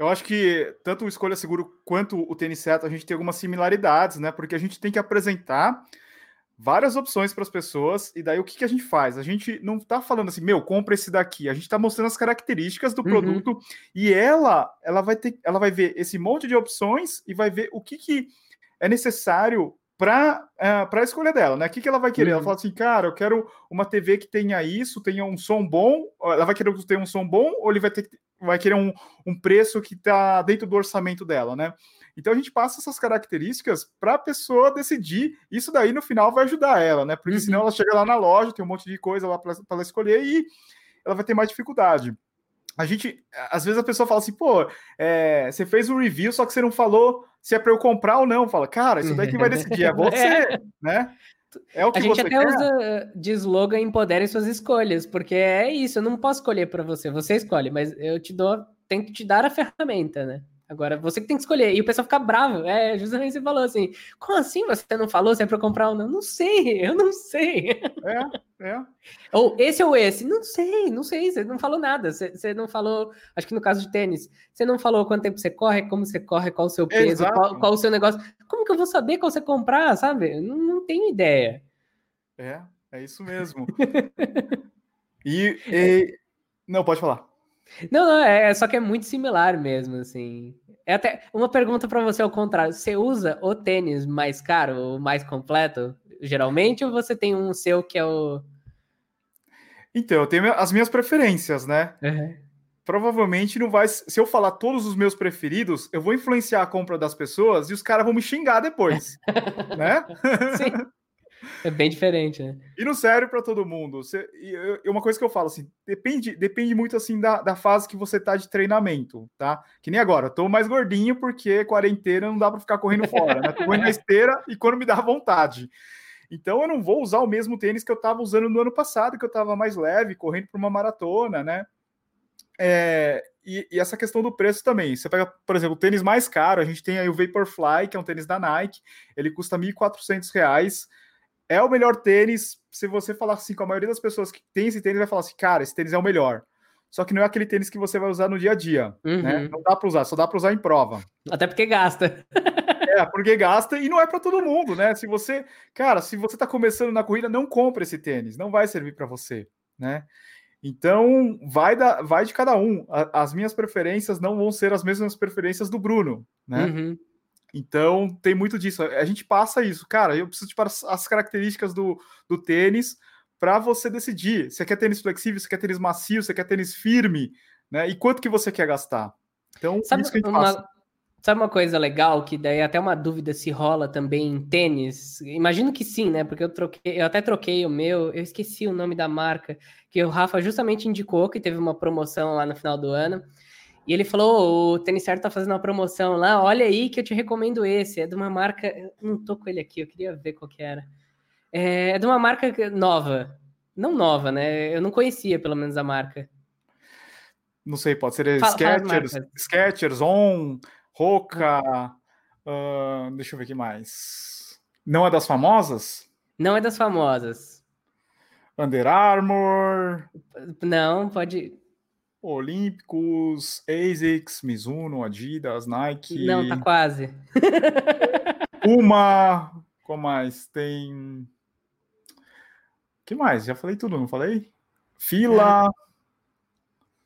A: Eu acho que tanto o Escolha Seguro quanto o Tênis Certo, a gente tem algumas similaridades, né? Porque a gente tem que apresentar várias opções para as pessoas, e daí o que, que a gente faz? A gente não está falando assim, meu, compra esse daqui, a gente está mostrando as características do uhum. produto e ela, ela vai ter, ela vai ver esse monte de opções e vai ver o que, que é necessário para uh, para a escolha dela, né? O que, que ela vai querer? Uhum. Ela fala assim, cara, eu quero uma TV que tenha isso, tenha um som bom. Ela vai querer ter um som bom ou ele vai ter vai querer um, um preço que está dentro do orçamento dela, né? Então a gente passa essas características para a pessoa decidir. Isso daí no final vai ajudar ela, né? Porque uhum. senão ela chega lá na loja, tem um monte de coisa lá para ela escolher e ela vai ter mais dificuldade. A gente, às vezes a pessoa fala assim, pô, é, você fez um review, só que você não falou se é para eu comprar ou não. Fala, cara, isso daí que vai decidir é você, é. né?
B: É o que a gente até quer? usa de slogan empodere suas escolhas, porque é isso, eu não posso escolher para você, você escolhe, mas eu te dou, tenho que te dar a ferramenta, né? Agora, você que tem que escolher. E o pessoal fica bravo. É, justamente você falou assim: como assim você não falou se é para comprar ou não? Não sei, eu não sei.
A: É, é.
B: Ou esse ou esse? Não sei, não sei. Você não falou nada. Você, você não falou. Acho que no caso de tênis, você não falou quanto tempo você corre, como você corre, qual o seu peso, qual, qual, o seu negócio. Como que eu vou saber qual você comprar, sabe? Não, não tenho ideia.
A: É, é isso mesmo. e, e... Não, pode falar.
B: Não, não, é, é só que é muito similar mesmo, assim. É até uma pergunta para você ao contrário. Você usa o tênis mais caro, o mais completo, geralmente, ou você tem um seu que é o.
A: Então, eu tenho as minhas preferências, né? Uhum. Provavelmente não vai. Se eu falar todos os meus preferidos, eu vou influenciar a compra das pessoas e os caras vão me xingar depois, né? Sim.
B: É bem diferente, né?
A: E não serve para todo mundo. Você, e, uma coisa que eu falo assim, depende, depende muito assim da, da fase que você tá de treinamento, tá? Que nem agora, eu tô mais gordinho porque quarentena não dá para ficar correndo fora, né? Tô correndo na esteira e quando me dá vontade. Então eu não vou usar o mesmo tênis que eu estava usando no ano passado, que eu estava mais leve, correndo para uma maratona, né? É, e, e, essa questão do preço também. Você pega, por exemplo, o tênis mais caro, a gente tem aí o Vaporfly, que é um tênis da Nike, ele custa R$ 1.400. É o melhor tênis. Se você falar assim com a maioria das pessoas que tem esse tênis, vai falar assim, cara, esse tênis é o melhor. Só que não é aquele tênis que você vai usar no dia a dia, né? uhum. né? Não dá para usar, só dá para usar em prova.
B: Até porque gasta.
A: É, porque gasta e não é para todo mundo, né? Se você, cara, se você tá começando na corrida, não compre esse tênis, não vai servir para você, né? Então, vai, da, vai de cada um. as minhas preferências não vão ser as mesmas preferências do Bruno, né? Uhum. Então, tem muito disso. A gente passa isso. Cara, eu preciso de as características do, do tênis para você decidir. Você quer tênis flexível, você quer tênis macio, você quer tênis firme, né? E quanto que você quer gastar. Então,
B: Sabe isso que a gente uma, passa. Sabe uma coisa legal que daí até uma dúvida se rola também em tênis? Imagino que sim, né? Porque eu troquei, eu até troquei o meu, eu esqueci o nome da marca, que o Rafa justamente indicou que teve uma promoção lá no final do ano. E ele falou: o Tênis Certo tá fazendo uma promoção lá, olha aí que eu te recomendo esse. É de uma marca. Eu não tô com ele aqui, eu queria ver qual que era. É, é de uma marca nova. Não nova, né? Eu não conhecia, pelo menos, a marca.
A: Não sei, pode ser fala, Skechers, fala Skechers, On. Roca. Uh, deixa eu ver o que mais. Não é das famosas?
B: Não é das famosas.
A: Under Armour.
B: Não, pode.
A: Olímpicos, ASICS, Mizuno, Adidas, Nike.
B: Não, tá quase.
A: Uma. Qual mais? Tem. que mais? Já falei tudo, não falei? Fila. É.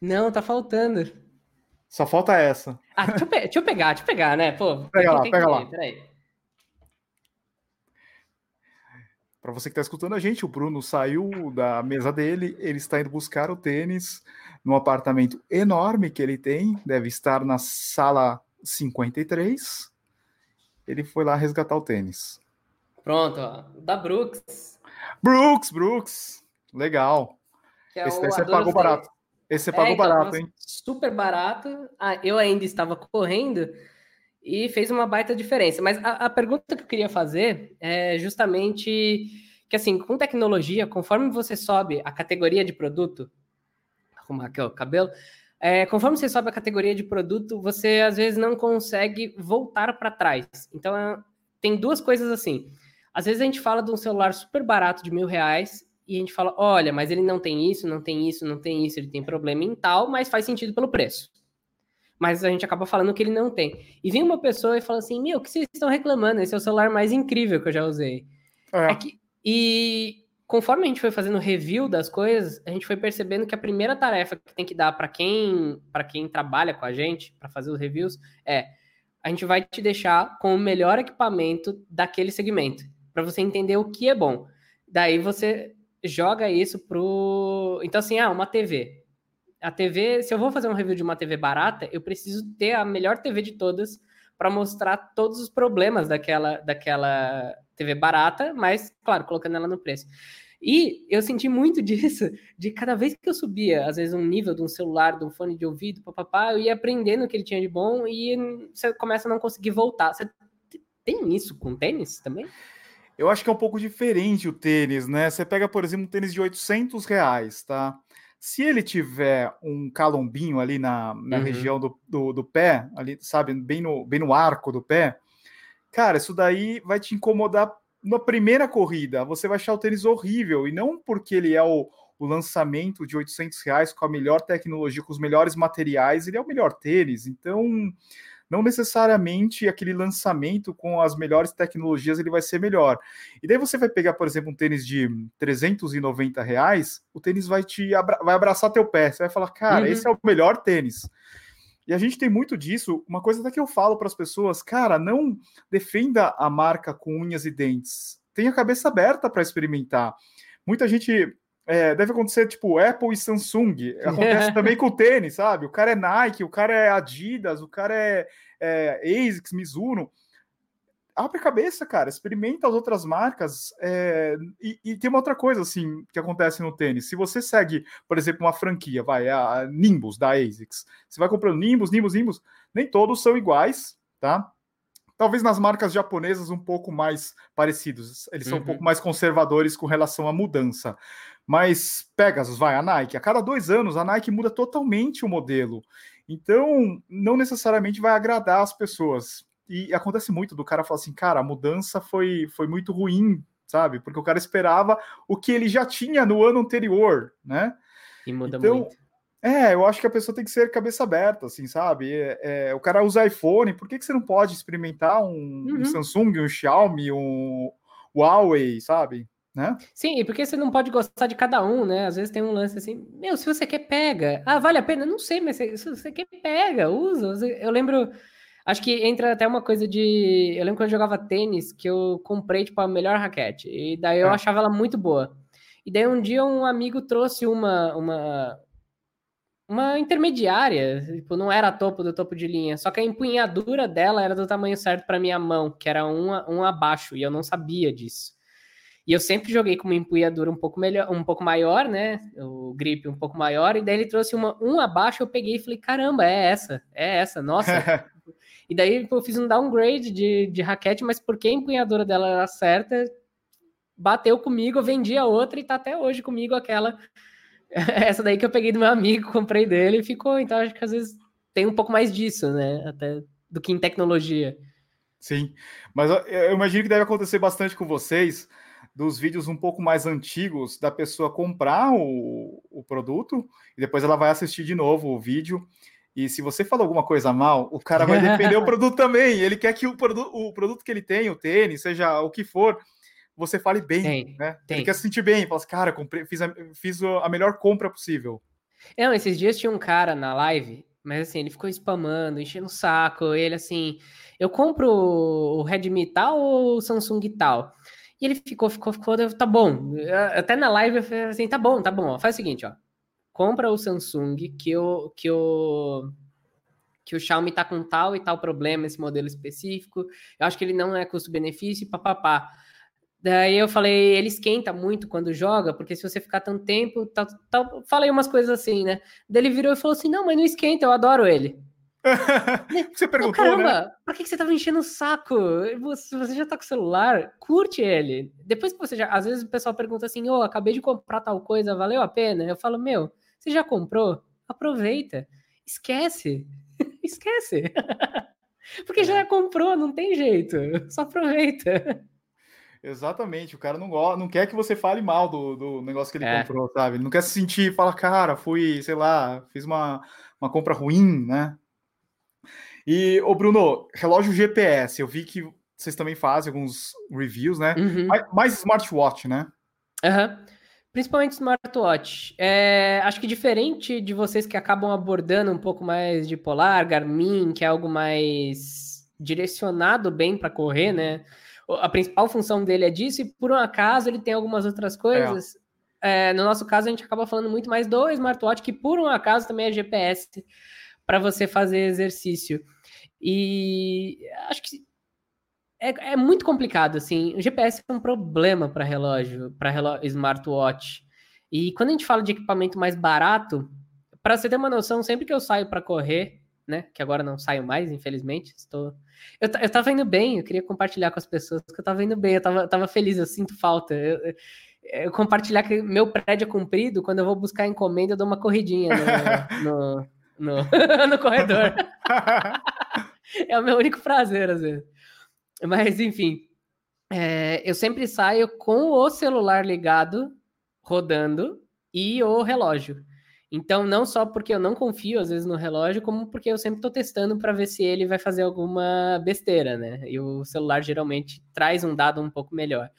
B: Não, tá faltando.
A: Só falta essa.
B: Ah, deixa eu, pe deixa eu pegar, deixa eu pegar, né? Pô,
A: pega lá, pega lá. Para você que está escutando a gente, o Bruno saiu da mesa dele, ele está indo buscar o tênis no apartamento enorme que ele tem, deve estar na sala 53. Ele foi lá resgatar o tênis.
B: Pronto, ó, da Brooks.
A: Brooks, Brooks. Legal. É Esse daí você pagou barato. Esse você pagou é, então, barato, hein?
B: Super barato. Ah, eu ainda estava correndo e fez uma baita diferença. Mas a, a, pergunta que eu queria fazer é justamente que, assim, com tecnologia, conforme você sobe a categoria de produto, arrumar aqui o cabelo, é, conforme você sobe a categoria de produto, você às vezes não consegue voltar para trás. Então, é, tem duas coisas assim. Às vezes a gente fala de um celular super barato de mil reais e a gente fala: olha, mas ele não tem isso, não tem isso, não tem isso, ele tem problema em tal, mas faz sentido pelo preço. Mas a gente acaba falando que ele não tem. E vem uma pessoa e fala assim: meu, o que vocês estão reclamando? Esse é o celular mais incrível que eu já usei. É. É que, e conforme a gente foi fazendo review das coisas, a gente foi percebendo que a primeira tarefa que tem que dar para quem, quem trabalha com a gente, para fazer os reviews, é: a gente vai te deixar com o melhor equipamento daquele segmento, para você entender o que é bom. Daí você joga isso pro. Então, assim, ah, uma TV. A TV, se eu vou fazer um review de uma TV barata, eu preciso ter a melhor TV de todas para mostrar todos os problemas daquela, daquela TV barata, mas, claro, colocando ela no preço. E eu senti muito disso, de cada vez que eu subia, às vezes, um nível de um celular, de um fone de ouvido, papapá, eu ia aprendendo o que ele tinha de bom e você começa a não conseguir voltar. Você tem isso com tênis também?
A: Eu acho que é um pouco diferente o tênis, né? Você pega, por exemplo, um tênis de 800 reais, tá? Se ele tiver um calombinho ali na, na uhum. região do, do, do, pé, ali, sabe, bem no, bem no arco do pé, cara, isso daí vai te incomodar na primeira corrida. Você vai achar o tênis horrível, e não porque ele é o, o lançamento de 800 reais com a melhor tecnologia, com os melhores materiais, ele é o melhor tênis. Então, não necessariamente aquele lançamento com as melhores tecnologias ele vai ser melhor. E daí você vai pegar, por exemplo, um tênis de 390 reais, o tênis vai te abra vai abraçar teu pé. Você vai falar, cara, uhum. esse é o melhor tênis. E a gente tem muito disso. Uma coisa até que eu falo para as pessoas, cara, não defenda a marca com unhas e dentes. Tenha a cabeça aberta para experimentar. Muita gente é, deve acontecer tipo Apple e Samsung. Acontece também com o tênis, sabe? O cara é Nike, o cara é Adidas, o cara é, é ASICS, Mizuno. abre a cabeça, cara, experimenta as outras marcas. É, e, e, tem uma outra coisa, assim, que acontece no tênis. Se você segue, por exemplo, uma franquia, vai, a Nimbus da ASICS, você vai comprando Nimbus, Nimbus, Nimbus, nem todos são iguais, tá? Talvez nas marcas japonesas um pouco mais parecidos. Eles são uhum. um pouco mais conservadores com relação à mudança. Mas Pegasus, vai, a Nike, a cada dois anos a Nike muda totalmente o modelo. Então, não necessariamente vai agradar as pessoas. E acontece muito do cara falar assim, cara, a mudança foi, foi muito ruim, sabe? Porque o cara esperava o que ele já tinha no ano anterior, né?
B: E muda então, muito.
A: É, eu acho que a pessoa tem que ser cabeça aberta, assim, sabe? É, é, o cara usa iPhone, por que, que você não pode experimentar um, uhum. um Samsung, um Xiaomi, um Huawei, sabe? Né?
B: Sim, e porque você não pode gostar de cada um, né? Às vezes tem um lance assim, meu, se você quer, pega. Ah, vale a pena? Não sei, mas se, você quer, pega, usa. Eu lembro, acho que entra até uma coisa de. Eu lembro quando eu jogava tênis, que eu comprei, tipo, a melhor raquete. E daí eu é. achava ela muito boa. E daí um dia um amigo trouxe uma, uma, uma intermediária, tipo, não era topo do topo de linha, só que a empunhadura dela era do tamanho certo para minha mão, que era um, um abaixo, e eu não sabia disso. E eu sempre joguei com uma empunhadura um pouco melhor, um pouco maior, né? O grip um pouco maior, e daí ele trouxe uma um abaixo, eu peguei e falei, caramba, é essa, é essa, nossa. e daí eu fiz um downgrade de, de raquete, mas porque a empunhadura dela era certa, bateu comigo, eu vendi a outra e tá até hoje comigo aquela. Essa daí que eu peguei do meu amigo, comprei dele e ficou. Então acho que às vezes tem um pouco mais disso, né? Até do que em tecnologia.
A: Sim, mas eu imagino que deve acontecer bastante com vocês dos vídeos um pouco mais antigos da pessoa comprar o, o produto e depois ela vai assistir de novo o vídeo. E se você falou alguma coisa mal, o cara vai defender o produto também. Ele quer que o, produ o produto que ele tem, o tênis, seja o que for, você fale bem, tem, né? Tem. Ele quer se sentir bem, fala assim, cara, comprei, fiz, a, fiz a melhor compra possível.
B: Não, esses dias tinha um cara na live, mas assim, ele ficou spamando, enchendo o saco, ele assim, eu compro o Redmi tal ou o Samsung tal? Ele ficou, ficou, ficou, tá bom. Até na live eu falei assim, tá bom, tá bom, ó, faz o seguinte, ó. Compra o Samsung que o que o que o Xiaomi tá com tal e tal problema, esse modelo específico. Eu acho que ele não é custo-benefício, papapá. Daí eu falei, ele esquenta muito quando joga, porque se você ficar tanto tempo, falei umas coisas assim, né? Daí ele virou e falou assim: não, mas não esquenta, eu adoro ele.
A: você perguntou, oh, caramba, né?
B: por que você tava enchendo o saco? Você, você já tá com o celular, curte ele. Depois que você já. Às vezes o pessoal pergunta assim: ô, oh, acabei de comprar tal coisa, valeu a pena? Eu falo, meu, você já comprou? Aproveita. Esquece. Esquece. Porque já é. comprou, não tem jeito. Só aproveita.
A: Exatamente, o cara não, gosta, não quer que você fale mal do, do negócio que ele é. comprou, sabe? Ele não quer se sentir, fala, cara, fui, sei lá, fiz uma, uma compra ruim, né? E, ô Bruno, relógio GPS, eu vi que vocês também fazem alguns reviews, né? Uhum. Mais, mais, smartwatch, né?
B: Aham. Uhum. Principalmente smartwatch. É, acho que diferente de vocês que acabam abordando um pouco mais de Polar, Garmin, que é algo mais direcionado bem para correr, né? a principal função dele é disso, e por um acaso ele tem algumas outras coisas. É. É, no nosso caso, a gente acaba falando muito mais do smartwatch, que por um acaso também é GPS para você fazer exercício. E acho que é, é, muito complicado, assim. O GPS é um problema para relógio, para smartwatch. E quando a gente fala de equipamento mais barato, para você ter uma noção, sempre que eu saio para correr, né? Que agora não saio mais, infelizmente. Estou. Eu, eu tava indo bem, eu queria compartilhar com as pessoas que eu tava indo bem, eu tava, tava feliz, eu sinto falta. Eu, eu, eu compartilhar que meu prédio é comprido, quando eu vou buscar encomenda, eu dou uma corridinha no, no, no, no corredor. é o meu único prazer, às vezes. Mas, enfim, é, eu sempre saio com o celular ligado, rodando, e o relógio. Então, não só porque eu não confio, às vezes, no relógio, como porque eu sempre estou testando para ver se ele vai fazer alguma besteira, né? E o celular geralmente traz um dado um pouco melhor.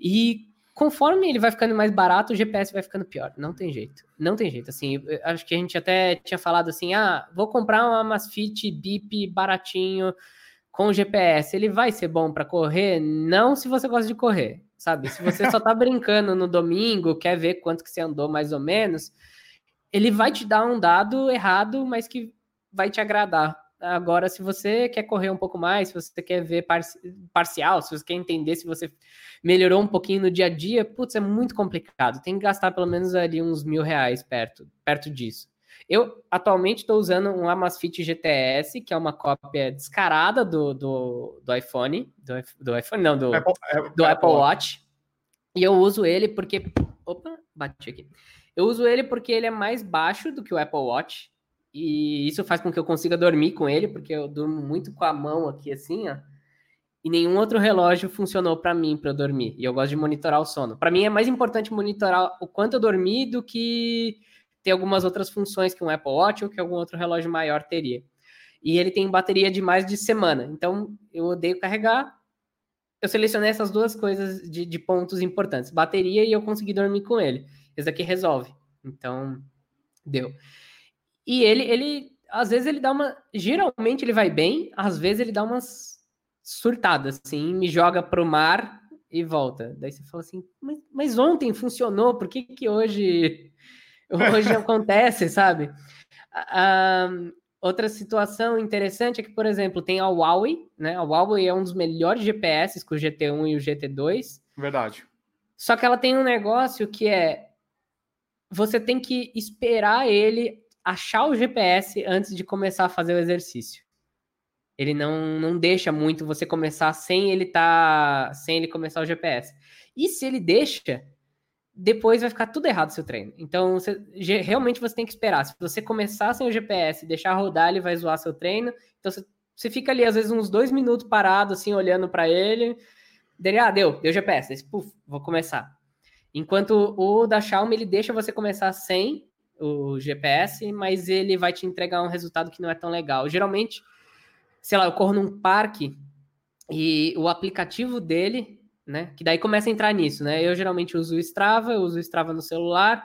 B: E conforme ele vai ficando mais barato, o GPS vai ficando pior. Não tem jeito. Não tem jeito. Assim, acho que a gente até tinha falado assim: ah, vou comprar uma Masfit Bip baratinho com GPS. Ele vai ser bom para correr? Não se você gosta de correr, sabe? Se você só tá brincando no domingo, quer ver quanto que você andou mais ou menos ele vai te dar um dado errado, mas que vai te agradar. Agora, se você quer correr um pouco mais, se você quer ver parcial, se você quer entender se você melhorou um pouquinho no dia a dia, putz, é muito complicado. Tem que gastar pelo menos ali uns mil reais perto, perto disso. Eu atualmente estou usando um Amazfit GTS, que é uma cópia descarada do, do, do iPhone, do, do, iPhone não, do Apple, do Apple Watch. E eu uso ele porque, opa, bati aqui. Eu uso ele porque ele é mais baixo do que o Apple Watch. E isso faz com que eu consiga dormir com ele, porque eu durmo muito com a mão aqui assim, ó. E nenhum outro relógio funcionou para mim para eu dormir. E eu gosto de monitorar o sono. Para mim é mais importante monitorar o quanto eu dormi do que ter algumas outras funções que um Apple Watch ou que algum outro relógio maior teria. E ele tem bateria de mais de semana. Então eu odeio carregar. Eu selecionei essas duas coisas de, de pontos importantes: bateria e eu consegui dormir com ele. Esse aqui resolve. Então, deu. E ele, ele, às vezes ele dá uma. Geralmente ele vai bem, às vezes ele dá umas surtadas, assim, me joga pro mar e volta. Daí você fala assim, mas, mas ontem funcionou, por que que hoje, hoje acontece, sabe? outra situação interessante é que, por exemplo, tem a Huawei, né? A Huawei é um dos melhores GPS com o GT1 e o GT2.
A: Verdade.
B: Só que ela tem um negócio que é você tem que esperar ele achar o GPS antes de começar a fazer o exercício. Ele não, não deixa muito você começar sem ele tá sem ele começar o GPS. E se ele deixa, depois vai ficar tudo errado o seu treino. Então, você, realmente você tem que esperar. Se você começar sem o GPS e deixar rodar, ele vai zoar seu treino. Então, você, você fica ali, às vezes, uns dois minutos parado, assim, olhando para ele. Dele, ah, deu, deu GPS. Aí, puf, vou começar. Enquanto o da Xiaomi, ele deixa você começar sem o GPS, mas ele vai te entregar um resultado que não é tão legal. Geralmente, sei lá, eu corro num parque e o aplicativo dele, né, que daí começa a entrar nisso, né? Eu geralmente uso o Strava, eu uso o Strava no celular.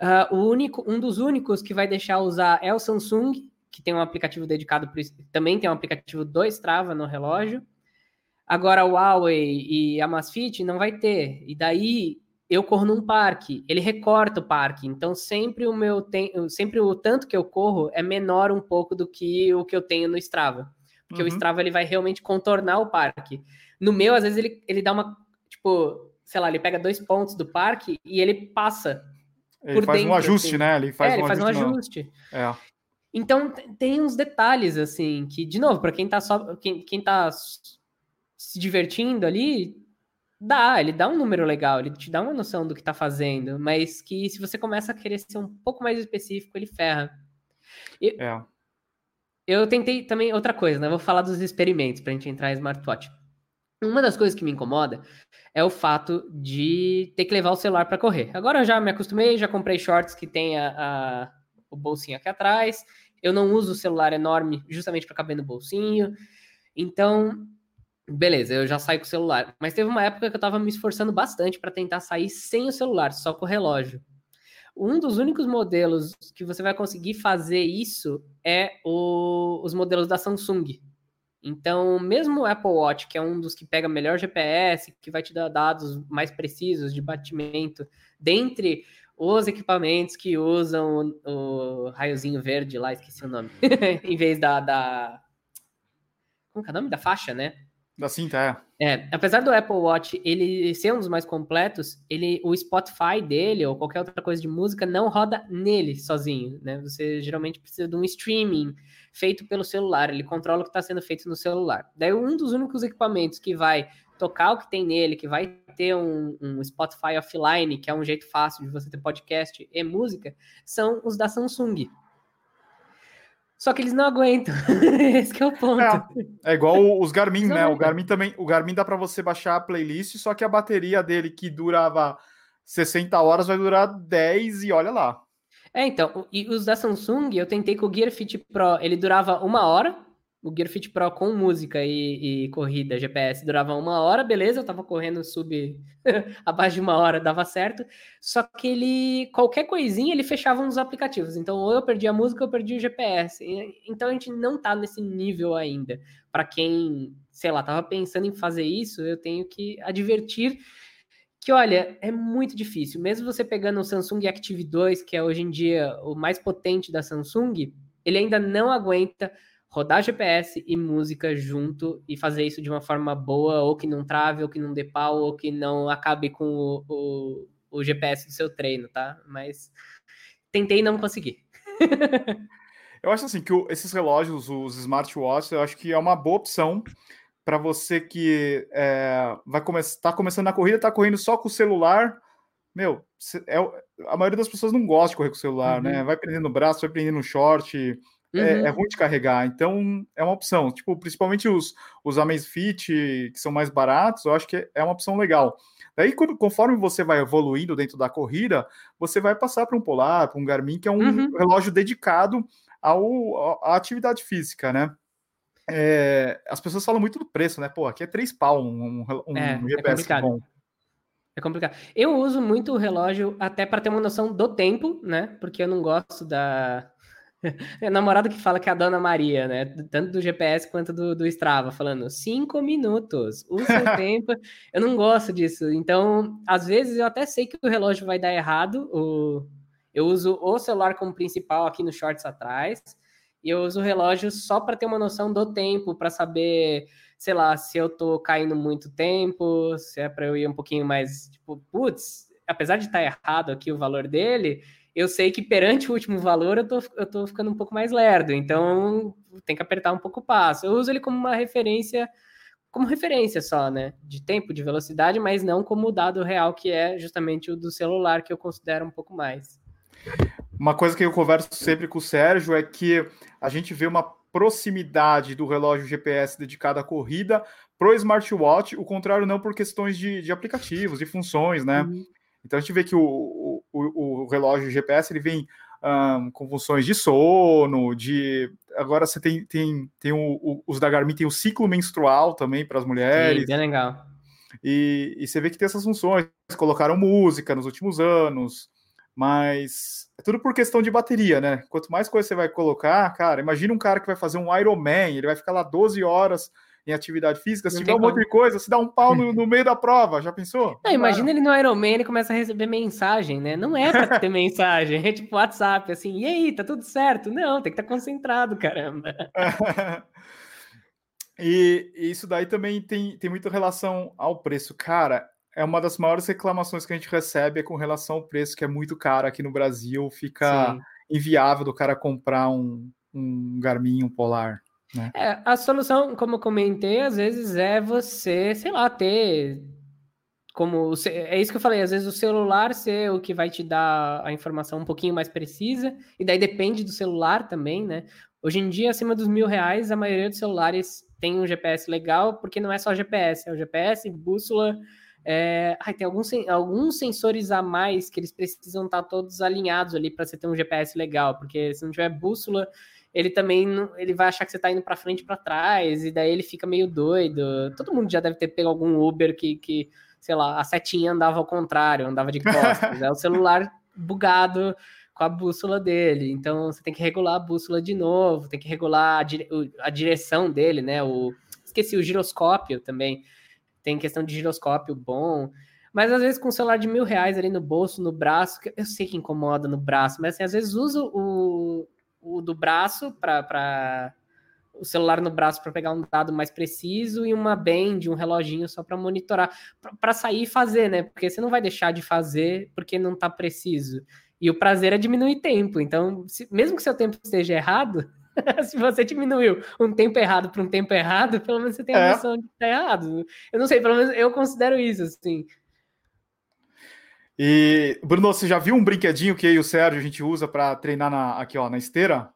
B: Uh, o único, um dos únicos que vai deixar usar é o Samsung, que tem um aplicativo dedicado para também tem um aplicativo do Strava no relógio. Agora o Huawei e a Amazfit não vai ter. E daí eu corro num parque, ele recorta o parque, então sempre o meu tem, sempre o tanto que eu corro é menor um pouco do que o que eu tenho no Strava. Porque uhum. o Strava ele vai realmente contornar o parque. No meu, às vezes ele, ele dá uma, tipo, sei lá, ele pega dois pontos do parque e ele passa
A: ele faz dentro, um ajuste, assim. né?
B: Ele faz, é, um, ele faz ajuste um ajuste. É. Então tem uns detalhes assim que, de novo, para quem tá só quem, quem tá se divertindo ali, Dá, ele dá um número legal, ele te dá uma noção do que tá fazendo, mas que se você começa a querer ser um pouco mais específico, ele ferra. Eu, é. eu tentei também outra coisa, né? Vou falar dos experimentos pra gente entrar em smartwatch. Uma das coisas que me incomoda é o fato de ter que levar o celular para correr. Agora eu já me acostumei, já comprei shorts que tem a, a, o bolsinho aqui atrás. Eu não uso o celular enorme justamente para caber no bolsinho. Então, Beleza, eu já saio com o celular. Mas teve uma época que eu tava me esforçando bastante para tentar sair sem o celular, só com o relógio. Um dos únicos modelos que você vai conseguir fazer isso é o, os modelos da Samsung. Então, mesmo o Apple Watch, que é um dos que pega melhor GPS, que vai te dar dados mais precisos de batimento, dentre os equipamentos que usam o, o raiozinho verde lá, esqueci o nome, em vez da, da. Como é o nome da faixa, né?
A: Cinta, é.
B: É, apesar do Apple Watch ele ser um dos mais completos, ele, o Spotify dele ou qualquer outra coisa de música não roda nele sozinho, né? Você geralmente precisa de um streaming feito pelo celular, ele controla o que está sendo feito no celular. Daí um dos únicos equipamentos que vai tocar o que tem nele, que vai ter um, um Spotify offline, que é um jeito fácil de você ter podcast e música, são os da Samsung. Só que eles não aguentam. Esse é o ponto. É,
A: é igual os Garmin, né? O Garmin também, o Garmin dá para você baixar a playlist, só que a bateria dele que durava 60 horas vai durar 10 e olha lá.
B: É, então, e os da Samsung, eu tentei com o Gear Fit Pro, ele durava uma hora, o Gear Fit Pro com música e, e, corrida GPS durava uma hora, beleza, eu tava correndo sub abaixo de uma hora, dava certo. Só que ele, qualquer coisinha, ele fechava uns aplicativos. Então, ou eu perdi a música, ou eu perdi o GPS. Então, a gente não tá nesse nível ainda. Para quem, sei lá, tava pensando em fazer isso, eu tenho que advertir que, olha, é muito difícil. Mesmo você pegando o Samsung Active 2, que é hoje em dia o mais potente da Samsung, ele ainda não aguenta rodar GPS e música junto e fazer isso de uma forma boa, ou que não trave, ou que não dê pau, ou que não acabe com o, o, o GPS do seu treino, tá? Mas tentei e não consegui.
A: eu acho assim que o, esses relógios, os smartwatches, eu acho que é uma boa opção para você que é, vai começar, tá começando na corrida, tá correndo só com o celular. Meu, é, a maioria das pessoas não gosta de correr com o celular, né? uhum. né? Vai prendendo o braço, vai prendendo o short, Uhum. É, é, ruim de carregar, então é uma opção. Tipo, principalmente os, os Amazfit, que são mais baratos, eu acho que é uma opção legal. Daí, quando, conforme você vai evoluindo dentro da corrida, você vai passar para um Polar, para um Garmin, que é um uhum. relógio dedicado ao, à atividade física, né? É, as pessoas falam muito do preço, né? Pô, aqui é três pau um, um,
B: é, um GPS é bom. É complicado. Eu uso muito o relógio até para ter uma noção do tempo, né? Porque eu não gosto da, é namorado que fala que é a Dona Maria, né? Tanto do GPS quanto do, do Strava, falando cinco minutos, o seu tempo. Eu não gosto disso. Então, às vezes, eu até sei que o relógio vai dar errado. O... Eu uso o celular como principal aqui no shorts atrás. E eu uso o relógio só para ter uma noção do tempo, para saber, sei lá, se eu tô caindo muito tempo, se é para eu ir um pouquinho mais, tipo, putz, apesar de estar tá errado aqui o valor dele, eu sei que perante o último valor eu tô, eu tô ficando um pouco mais lerdo, então tem que apertar um pouco o passo. Eu uso ele como uma referência, como referência só, né? De tempo, de velocidade, mas não como o dado real, que é justamente o do celular, que eu considero um pouco mais.
A: Uma coisa que eu converso sempre com o Sérgio é que a gente vê uma proximidade do relógio GPS dedicado à corrida pro smartwatch, o contrário não por questões de, de aplicativos, de funções, né? Uhum. Então a gente vê que o, o, o relógio GPS ele vem um, com funções de sono, de agora você tem tem, tem o, o, os da Garmin tem o ciclo menstrual também para as mulheres. Sim,
B: bem legal.
A: E, e você vê que tem essas funções, colocaram música nos últimos anos, mas é tudo por questão de bateria, né? Quanto mais coisa você vai colocar, cara, imagina um cara que vai fazer um Ironman, ele vai ficar lá 12 horas em atividade física, se não tiver um monte de coisa, se dá um pau no, no meio da prova, já pensou?
B: Não, imagina ele no Ironman, ele começa a receber mensagem, né? Não é pra ter mensagem, é tipo WhatsApp, assim, e aí, tá tudo certo? Não, tem que estar tá concentrado, caramba.
A: e, e isso daí também tem, tem muita relação ao preço. Cara, é uma das maiores reclamações que a gente recebe é com relação ao preço, que é muito caro aqui no Brasil, fica Sim. inviável do cara comprar um, um Garmin, um Polar. Né?
B: É, a solução, como eu comentei, às vezes é você, sei lá, ter como é isso que eu falei, às vezes o celular ser o que vai te dar a informação um pouquinho mais precisa, e daí depende do celular também, né? Hoje em dia, acima dos mil reais, a maioria dos celulares tem um GPS legal, porque não é só GPS, é o GPS, bússola. É... Ai, tem alguns, alguns sensores a mais que eles precisam estar todos alinhados ali para você ter um GPS legal, porque se não tiver bússola ele também ele vai achar que você tá indo para frente e para trás, e daí ele fica meio doido. Todo mundo já deve ter pego algum Uber que, que sei lá, a setinha andava ao contrário, andava de costas. é o celular bugado com a bússola dele. Então você tem que regular a bússola de novo, tem que regular a, dire a direção dele, né? O, esqueci o giroscópio também. Tem questão de giroscópio bom. Mas às vezes com um celular de mil reais ali no bolso, no braço, eu sei que incomoda no braço, mas assim, às vezes uso o, o do braço para o celular no braço para pegar um dado mais preciso e uma band, um reloginho só para monitorar, para sair e fazer, né? Porque você não vai deixar de fazer porque não está preciso. E o prazer é diminuir tempo. Então, se, mesmo que seu tempo esteja errado, se você diminuiu um tempo errado para um tempo errado, pelo menos você tem a é. noção de que está errado. Eu não sei, pelo menos eu considero isso, assim.
A: E, Bruno, você já viu um brinquedinho que eu e o Sérgio a gente usa para treinar na, aqui, ó, na esteira?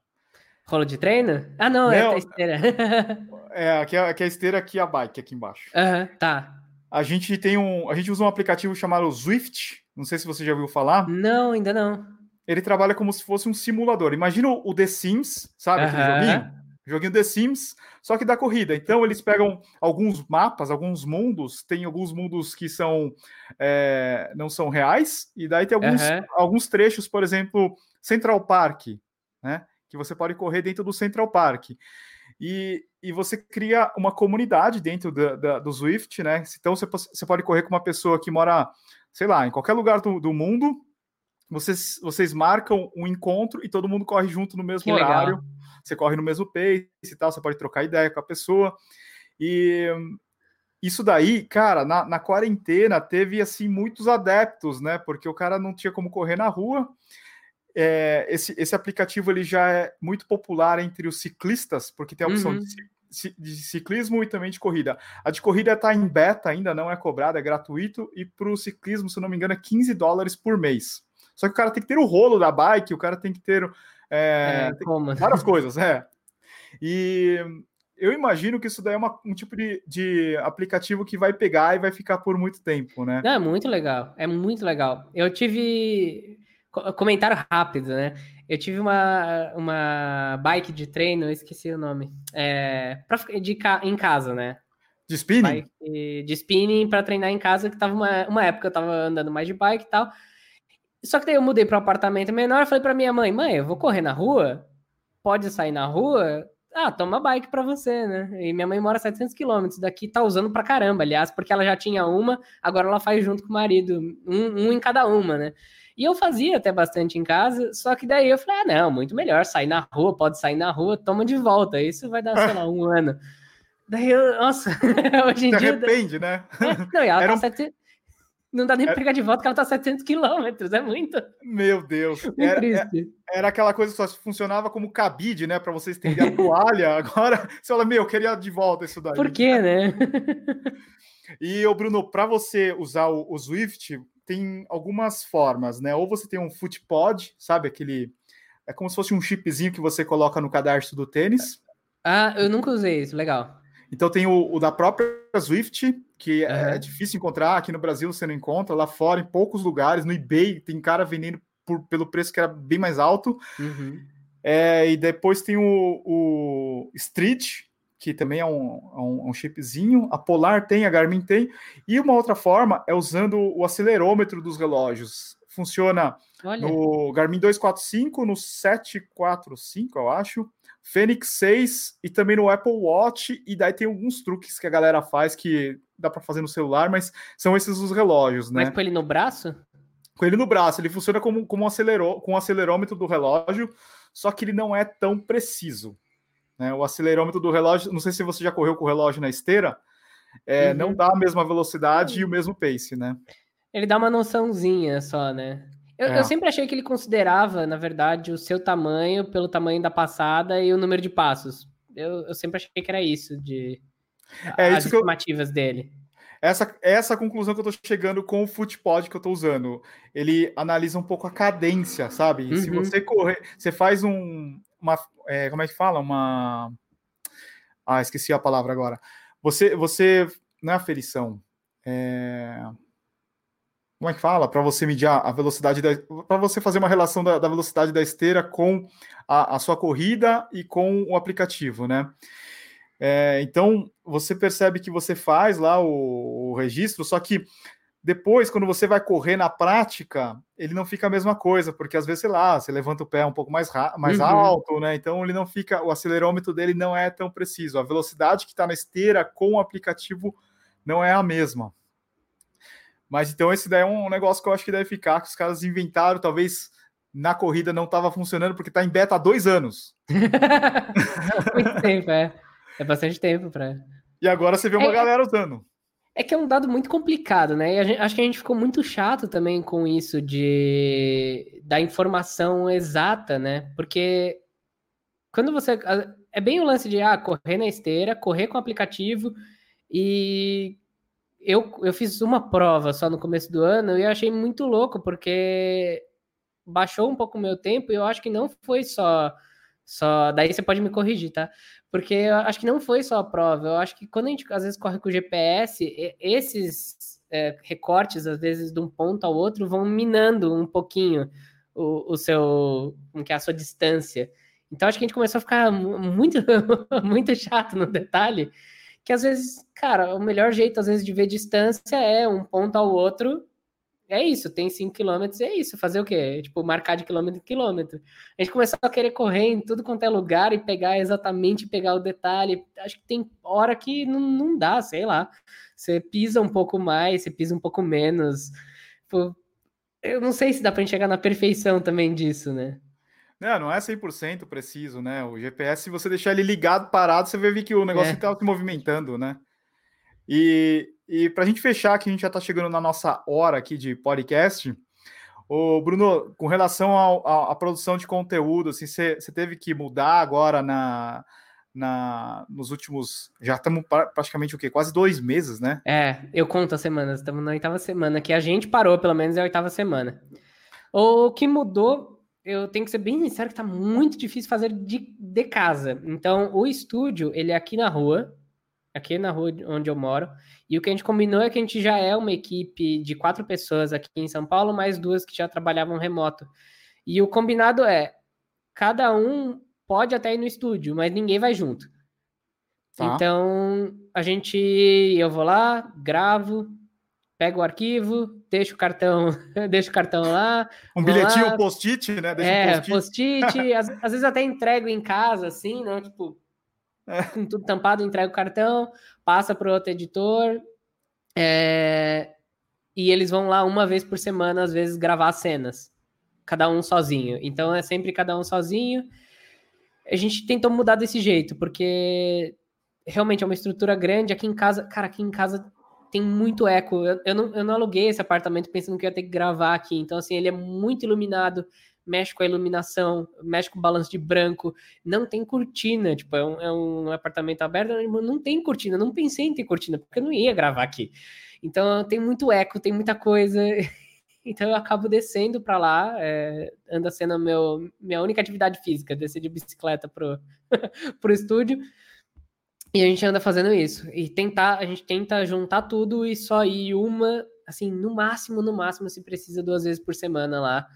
B: Rolo de treino? Ah, não, é não é a esteira.
A: é, aqui, aqui é a esteira, aqui é a bike, aqui embaixo.
B: Aham, uhum, tá.
A: A gente tem um. A gente usa um aplicativo chamado Zwift. Não sei se você já ouviu falar.
B: Não, ainda não.
A: Ele trabalha como se fosse um simulador. Imagina o The Sims, sabe? Uhum. Aquele joguinho? Joguinho The Sims, só que da corrida. Então eles pegam alguns mapas, alguns mundos, tem alguns mundos que são é, não são reais, e daí tem alguns, uhum. alguns trechos, por exemplo, Central Park, né? Que você pode correr dentro do Central Park. E, e você cria uma comunidade dentro da, da, do Swift, né? Então você, você pode correr com uma pessoa que mora, sei lá, em qualquer lugar do, do mundo, vocês, vocês marcam um encontro e todo mundo corre junto no mesmo que horário. Legal. Você corre no mesmo pace e tal, você pode trocar ideia com a pessoa. E isso daí, cara, na, na quarentena teve assim muitos adeptos, né? Porque o cara não tinha como correr na rua. É, esse, esse aplicativo ele já é muito popular entre os ciclistas, porque tem a opção uhum. de, de, ciclismo e também de corrida. A de corrida está em beta, ainda não é cobrada, é gratuito, e para o ciclismo, se não me engano, é 15 dólares por mês. Só que o cara tem que ter o rolo da bike, o cara tem que ter é, é, tem várias coisas, é. E eu imagino que isso daí é uma, um tipo de, de, aplicativo que vai pegar e vai ficar por muito tempo, né?
B: Não, é muito legal, é muito legal. Eu tive comentário rápido, né? Eu tive uma, uma bike de treino, eu esqueci o nome, é, pra, de, em casa, né?
A: De spinning?
B: Bike, de spinning para treinar em casa, que tava uma, uma época eu tava andando mais de bike e tal. Só que daí eu mudei para um apartamento menor e falei para minha mãe: mãe, eu vou correr na rua? Pode sair na rua? Ah, toma bike para você, né? E minha mãe mora 700 quilômetros daqui, tá usando pra caramba, aliás, porque ela já tinha uma, agora ela faz junto com o marido, um, um em cada uma, né? E eu fazia até bastante em casa, só que daí eu falei, ah, não, muito melhor sair na rua, pode sair na rua, toma de volta. Isso vai dar, sei lá, um ano. Daí eu, nossa,
A: hoje em Se dia. arrepende, né?
B: É, não, e ela Era tá um... 700 não dá nem pra pegar de volta, que ela tá 700 quilômetros, é muito.
A: Meu Deus. Era, era, era, aquela coisa que só funcionava como cabide, né, para você estender a toalha. Agora, você fala, meu, eu queria de volta isso daí.
B: Por quê, né?
A: e, o Bruno, para você usar o, o Swift, tem algumas formas, né? Ou você tem um footpod, sabe, aquele... É como se fosse um chipzinho que você coloca no cadarço do tênis.
B: Ah, eu nunca usei isso, legal.
A: Então tem o, o da própria Swift, que uhum. é difícil encontrar, aqui no Brasil você não encontra, lá fora, em poucos lugares, no eBay, tem cara vendendo por, pelo preço que era bem mais alto. Uhum. É, e depois tem o, o, Street, que também é um, é um, um, chipzinho. A Polar tem, a Garmin tem. E uma outra forma é usando o acelerômetro dos relógios. Funciona Olha. no Garmin 245, no 745, eu acho. Fênix 6 e também no Apple Watch, e daí tem alguns truques que a galera faz que dá para fazer no celular, mas são esses os relógios, né?
B: Mas com ele no braço?
A: Com ele no braço, ele funciona como, como um acelerô, com o acelerômetro do relógio, só que ele não é tão preciso. Né? O acelerômetro do relógio, não sei se você já correu com o relógio na esteira, é, uhum. não dá a mesma velocidade e o mesmo pace, né?
B: Ele dá uma noçãozinha só, né? Eu, é. eu, sempre achei que ele considerava, na verdade, o seu tamanho pelo tamanho da passada e o número de passos. Eu, eu sempre achei que era isso, de é as isso estimativas eu... dele.
A: Essa, essa conclusão que eu tô chegando com o Footpod que eu tô usando. Ele analisa um pouco a cadência, sabe? Uhum. Se você correr, você faz um. Uma, é, como é que fala? Uma. Ah, esqueci a palavra agora. Você, você não é aferição. É como é que fala? Para você medir a velocidade para você fazer uma relação da, da velocidade da esteira com a, a, sua corrida e com o aplicativo, né? É, então você percebe que você faz lá o, o, registro, só que depois, quando você vai correr na prática, ele não fica a mesma coisa, porque às vezes, sei lá, você levanta o pé um pouco mais, mais uhum. alto, né? Então ele não fica, o acelerômetro dele não é tão preciso. A velocidade que está na esteira com o aplicativo não é a mesma. Mas então esse daí é um negócio que eu acho que deve ficar, que os caras inventaram, talvez na corrida não estava funcionando, porque está em beta há dois anos.
B: Muito tempo, é. É bastante tempo para.
A: E agora você vê uma é, galera usando.
B: É que é um dado muito complicado, né? E gente, acho que a gente ficou muito chato também com isso de da informação exata, né? Porque quando você. É bem o lance de ah, correr na esteira, correr com o aplicativo e eu, eu fiz uma prova só no começo do ano e eu achei muito louco, porque baixou um pouco o meu tempo e eu acho que não foi só. Só Daí você pode me corrigir, tá? Porque eu acho que não foi só a prova. Eu acho que quando a gente às vezes corre com o GPS, esses é, recortes, às vezes, de um ponto ao outro, vão minando um pouquinho o, o seu. que é a sua distância. Então acho que a gente começou a ficar muito, muito chato no detalhe que às vezes, cara, o melhor jeito, às vezes, de ver distância é um ponto ao outro. É isso, tem 5 quilômetros, é isso. Fazer o quê? Tipo, marcar de quilômetro em quilômetro. A gente começou a querer correr em tudo quanto é lugar e pegar exatamente, pegar o detalhe. Acho que tem hora que não, não dá, sei lá. Você pisa um pouco mais, você pisa um pouco menos. Tipo, eu não sei se dá para enxergar na perfeição também disso, né?
A: Não, não é 100% preciso, né? O GPS, se você deixar ele ligado, parado, você vai ver que o negócio está é. se movimentando, né? E, e para a gente fechar, que a gente já está chegando na nossa hora aqui de podcast, o Bruno, com relação à produção de conteúdo, assim, você teve que mudar agora na, na, nos últimos. Já estamos praticamente o quê? Quase dois meses, né?
B: É, eu conto as semanas, estamos na oitava semana, que a gente parou, pelo menos, é a oitava semana. O que mudou, eu tenho que ser bem sincero, que está muito difícil fazer de, de casa. Então, o estúdio, ele é aqui na rua, aqui na rua onde eu moro. E o que a gente combinou é que a gente já é uma equipe de quatro pessoas aqui em São Paulo, mais duas que já trabalhavam remoto. E o combinado é cada um pode até ir no estúdio, mas ninguém vai junto. Tá. Então a gente, eu vou lá, gravo, pego o arquivo, deixo o cartão, deixo o cartão lá.
A: Um bilhetinho post-it, né?
B: Deixa é, post-it. Post às, às, vezes até entrego em casa, assim, né? Tipo. Com tudo tampado, entrega o cartão, passa para outro editor, é, e eles vão lá uma vez por semana, às vezes, gravar cenas, cada um sozinho. Então é sempre cada um sozinho. A gente tentou mudar desse jeito, porque realmente é uma estrutura grande. Aqui em casa, cara, aqui em casa tem muito eco. Eu, eu, não, eu não aluguei esse apartamento pensando que ia ter que gravar aqui. Então, assim, ele é muito iluminado mexe com a iluminação, mexe com o balanço de branco, não tem cortina, tipo, é um, é um apartamento aberto, não tem cortina, não pensei em ter cortina, porque eu não ia gravar aqui. Então tem muito eco, tem muita coisa, então eu acabo descendo para lá, é, anda sendo meu, minha única atividade física, descer de bicicleta pro, pro estúdio, e a gente anda fazendo isso, e tentar, a gente tenta juntar tudo e só ir uma, assim, no máximo, no máximo, se precisa duas vezes por semana lá,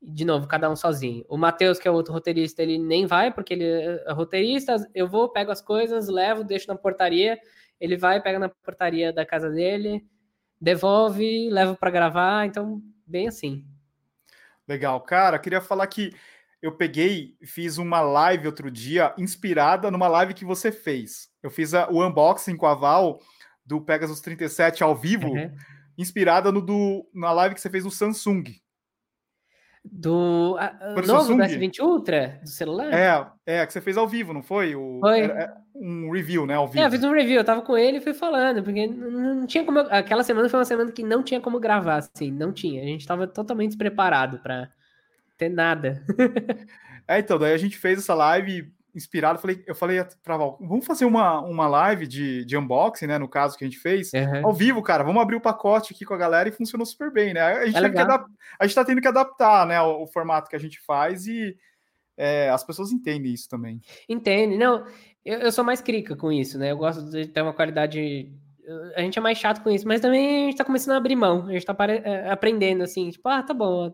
B: de novo, cada um sozinho. O Matheus, que é outro roteirista, ele nem vai, porque ele é roteirista. Eu vou, pego as coisas, levo, deixo na portaria. Ele vai, pega na portaria da casa dele, devolve, leva para gravar. Então, bem assim.
A: Legal. Cara, queria falar que eu peguei, fiz uma live outro dia, inspirada numa live que você fez. Eu fiz a, o unboxing com a Val do Pegasus 37 ao vivo, uhum. inspirada no do, na live que você fez do Samsung.
B: Do a, novo do S20 Ultra, do celular?
A: É, é, que você fez ao vivo, não foi? O,
B: foi.
A: É, um review, né, ao vivo.
B: É, eu fiz um review, eu tava com ele e fui falando, porque não tinha como... Aquela semana foi uma semana que não tinha como gravar, assim, não tinha. A gente tava totalmente despreparado para ter nada.
A: é, então, daí a gente fez essa live inspirado, falei, eu falei pra Val, vamos fazer uma, uma live de, de unboxing, né? No caso que a gente fez, uhum. ao vivo, cara, vamos abrir o pacote aqui com a galera e funcionou super bem, né? A gente, é que a gente tá tendo que adaptar, né, o, o formato que a gente faz e é, as pessoas entendem isso também.
B: Entendem, não, eu, eu sou mais crica com isso, né? Eu gosto de ter uma qualidade a gente é mais chato com isso, mas também a gente tá começando a abrir mão, a gente tá é, aprendendo assim, tipo, ah, tá bom,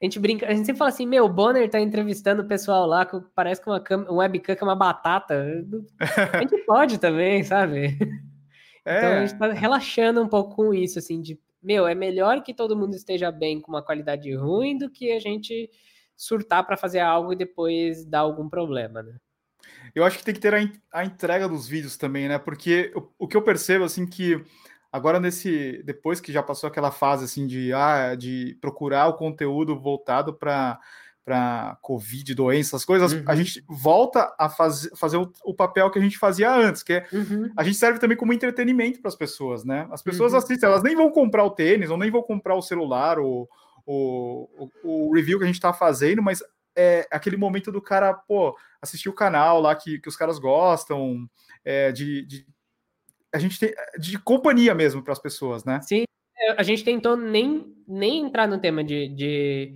B: a gente brinca, a gente sempre fala assim, meu, o Bonner tá entrevistando o pessoal lá, que parece que uma um webcam que é uma batata. A gente pode também, sabe? É. Então a gente tá relaxando um pouco com isso, assim, de, meu, é melhor que todo mundo esteja bem com uma qualidade ruim do que a gente surtar para fazer algo e depois dar algum problema, né?
A: Eu acho que tem que ter a, a entrega dos vídeos também, né? Porque o, o que eu percebo, assim, que Agora, nesse. Depois que já passou aquela fase assim de, ah, de procurar o conteúdo voltado para para Covid, doenças, coisas, uhum. a gente volta a faz, fazer o, o, papel que a gente fazia antes, que é uhum. a gente serve também como entretenimento para as pessoas, né? As pessoas uhum. assistem, elas nem vão comprar o tênis, ou nem vão comprar o celular, ou, o, review que a gente está fazendo, mas é aquele momento do cara, pô, assistir o canal lá que, que os caras gostam, é, de, de a gente tem de companhia mesmo para as pessoas, né?
B: Sim, é, a gente tentou nem, nem entrar no tema de, de,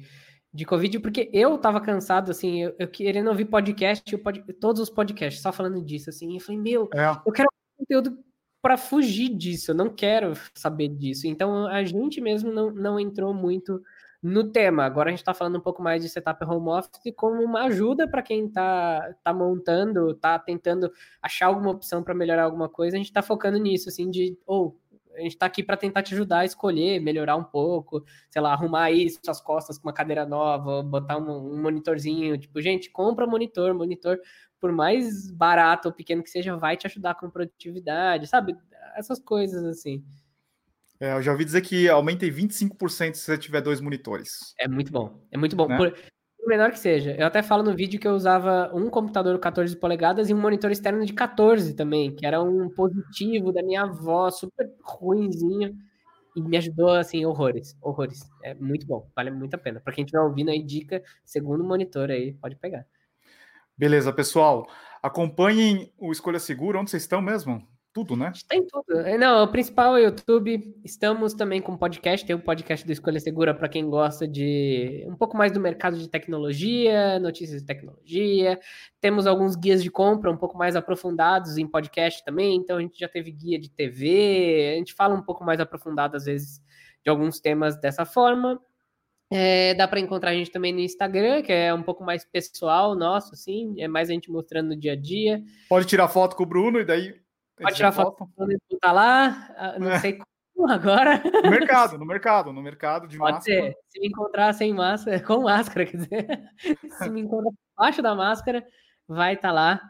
B: de Covid, porque eu tava cansado, assim, eu, eu querendo ouvir podcast, pod, todos os podcasts, só falando disso, assim, e eu falei, meu, é. eu quero conteúdo para fugir disso, eu não quero saber disso. Então a gente mesmo não, não entrou muito no tema. Agora a gente está falando um pouco mais de setup home office como uma ajuda para quem está tá montando, está tentando achar alguma opção para melhorar alguma coisa. A gente está focando nisso, assim, de ou oh, a gente está aqui para tentar te ajudar a escolher, melhorar um pouco, sei lá, arrumar aí suas costas com uma cadeira nova, botar um, um monitorzinho. Tipo, gente, compra monitor, monitor, por mais barato ou pequeno que seja, vai te ajudar com produtividade, sabe? Essas coisas assim.
A: É, eu já ouvi dizer que aumenta em 25% se você tiver dois monitores.
B: É muito bom. É muito bom. Né? Por, por, menor que seja. Eu até falo no vídeo que eu usava um computador 14 polegadas e um monitor externo de 14 também, que era um positivo da minha avó, super ruimzinho. E me ajudou, assim, horrores. Horrores. É muito bom. Vale muito a pena. Para quem estiver ouvindo aí, dica, segundo monitor aí, pode pegar.
A: Beleza, pessoal. Acompanhem o Escolha Segura. Onde vocês estão mesmo? Tudo, né?
B: Tem tudo. É, não, o principal é o YouTube. Estamos também com podcast. Tem o um podcast do Escolha Segura para quem gosta de um pouco mais do mercado de tecnologia, notícias de tecnologia. Temos alguns guias de compra um pouco mais aprofundados em podcast também. Então a gente já teve guia de TV. A gente fala um pouco mais aprofundado às vezes de alguns temas dessa forma. É, dá para encontrar a gente também no Instagram, que é um pouco mais pessoal nosso, assim, é mais a gente mostrando no dia a dia.
A: Pode tirar foto com o Bruno e daí
B: Pode tirar foto quando tá lá, ah, não é. sei como agora.
A: No mercado, no mercado, no mercado de
B: Pode
A: máscara.
B: Ser. Se me encontrar sem máscara, com máscara, quer dizer, se me encontrar abaixo da máscara, vai estar tá lá.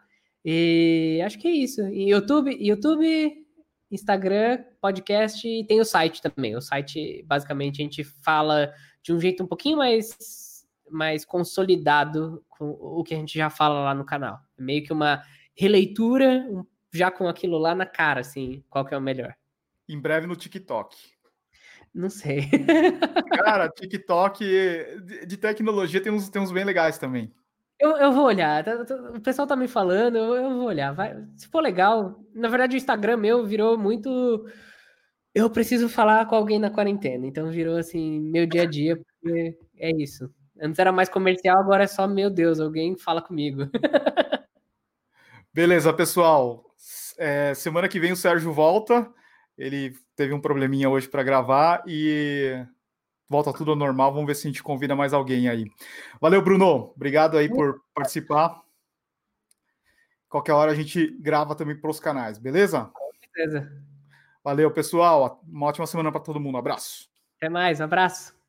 B: E acho que é isso. E YouTube, YouTube, Instagram, podcast e tem o site também. O site, basicamente, a gente fala de um jeito um pouquinho mais, mais consolidado com o que a gente já fala lá no canal. É meio que uma releitura, um já com aquilo lá na cara, assim, qual que é o melhor?
A: Em breve no TikTok.
B: Não sei.
A: Cara, TikTok de, tecnologia tem uns, tem uns bem legais também.
B: Eu, eu vou olhar. Tá, tá, o pessoal tá me falando, eu, eu vou olhar. Vai, se for legal. Na verdade, o Instagram meu virou muito. Eu preciso falar com alguém na quarentena. Então virou assim, meu dia a dia, porque é isso. Antes era mais comercial, agora é só, meu Deus, alguém fala comigo.
A: Beleza, pessoal. É, semana que vem o Sérgio volta. Ele teve um probleminha hoje para gravar e volta tudo ao normal. Vamos ver se a gente convida mais alguém aí. Valeu, Bruno. Obrigado aí por participar. Qualquer hora a gente grava também para os canais, beleza? Com certeza. Valeu, pessoal. Uma ótima semana para todo mundo. Um abraço.
B: Até mais, um abraço.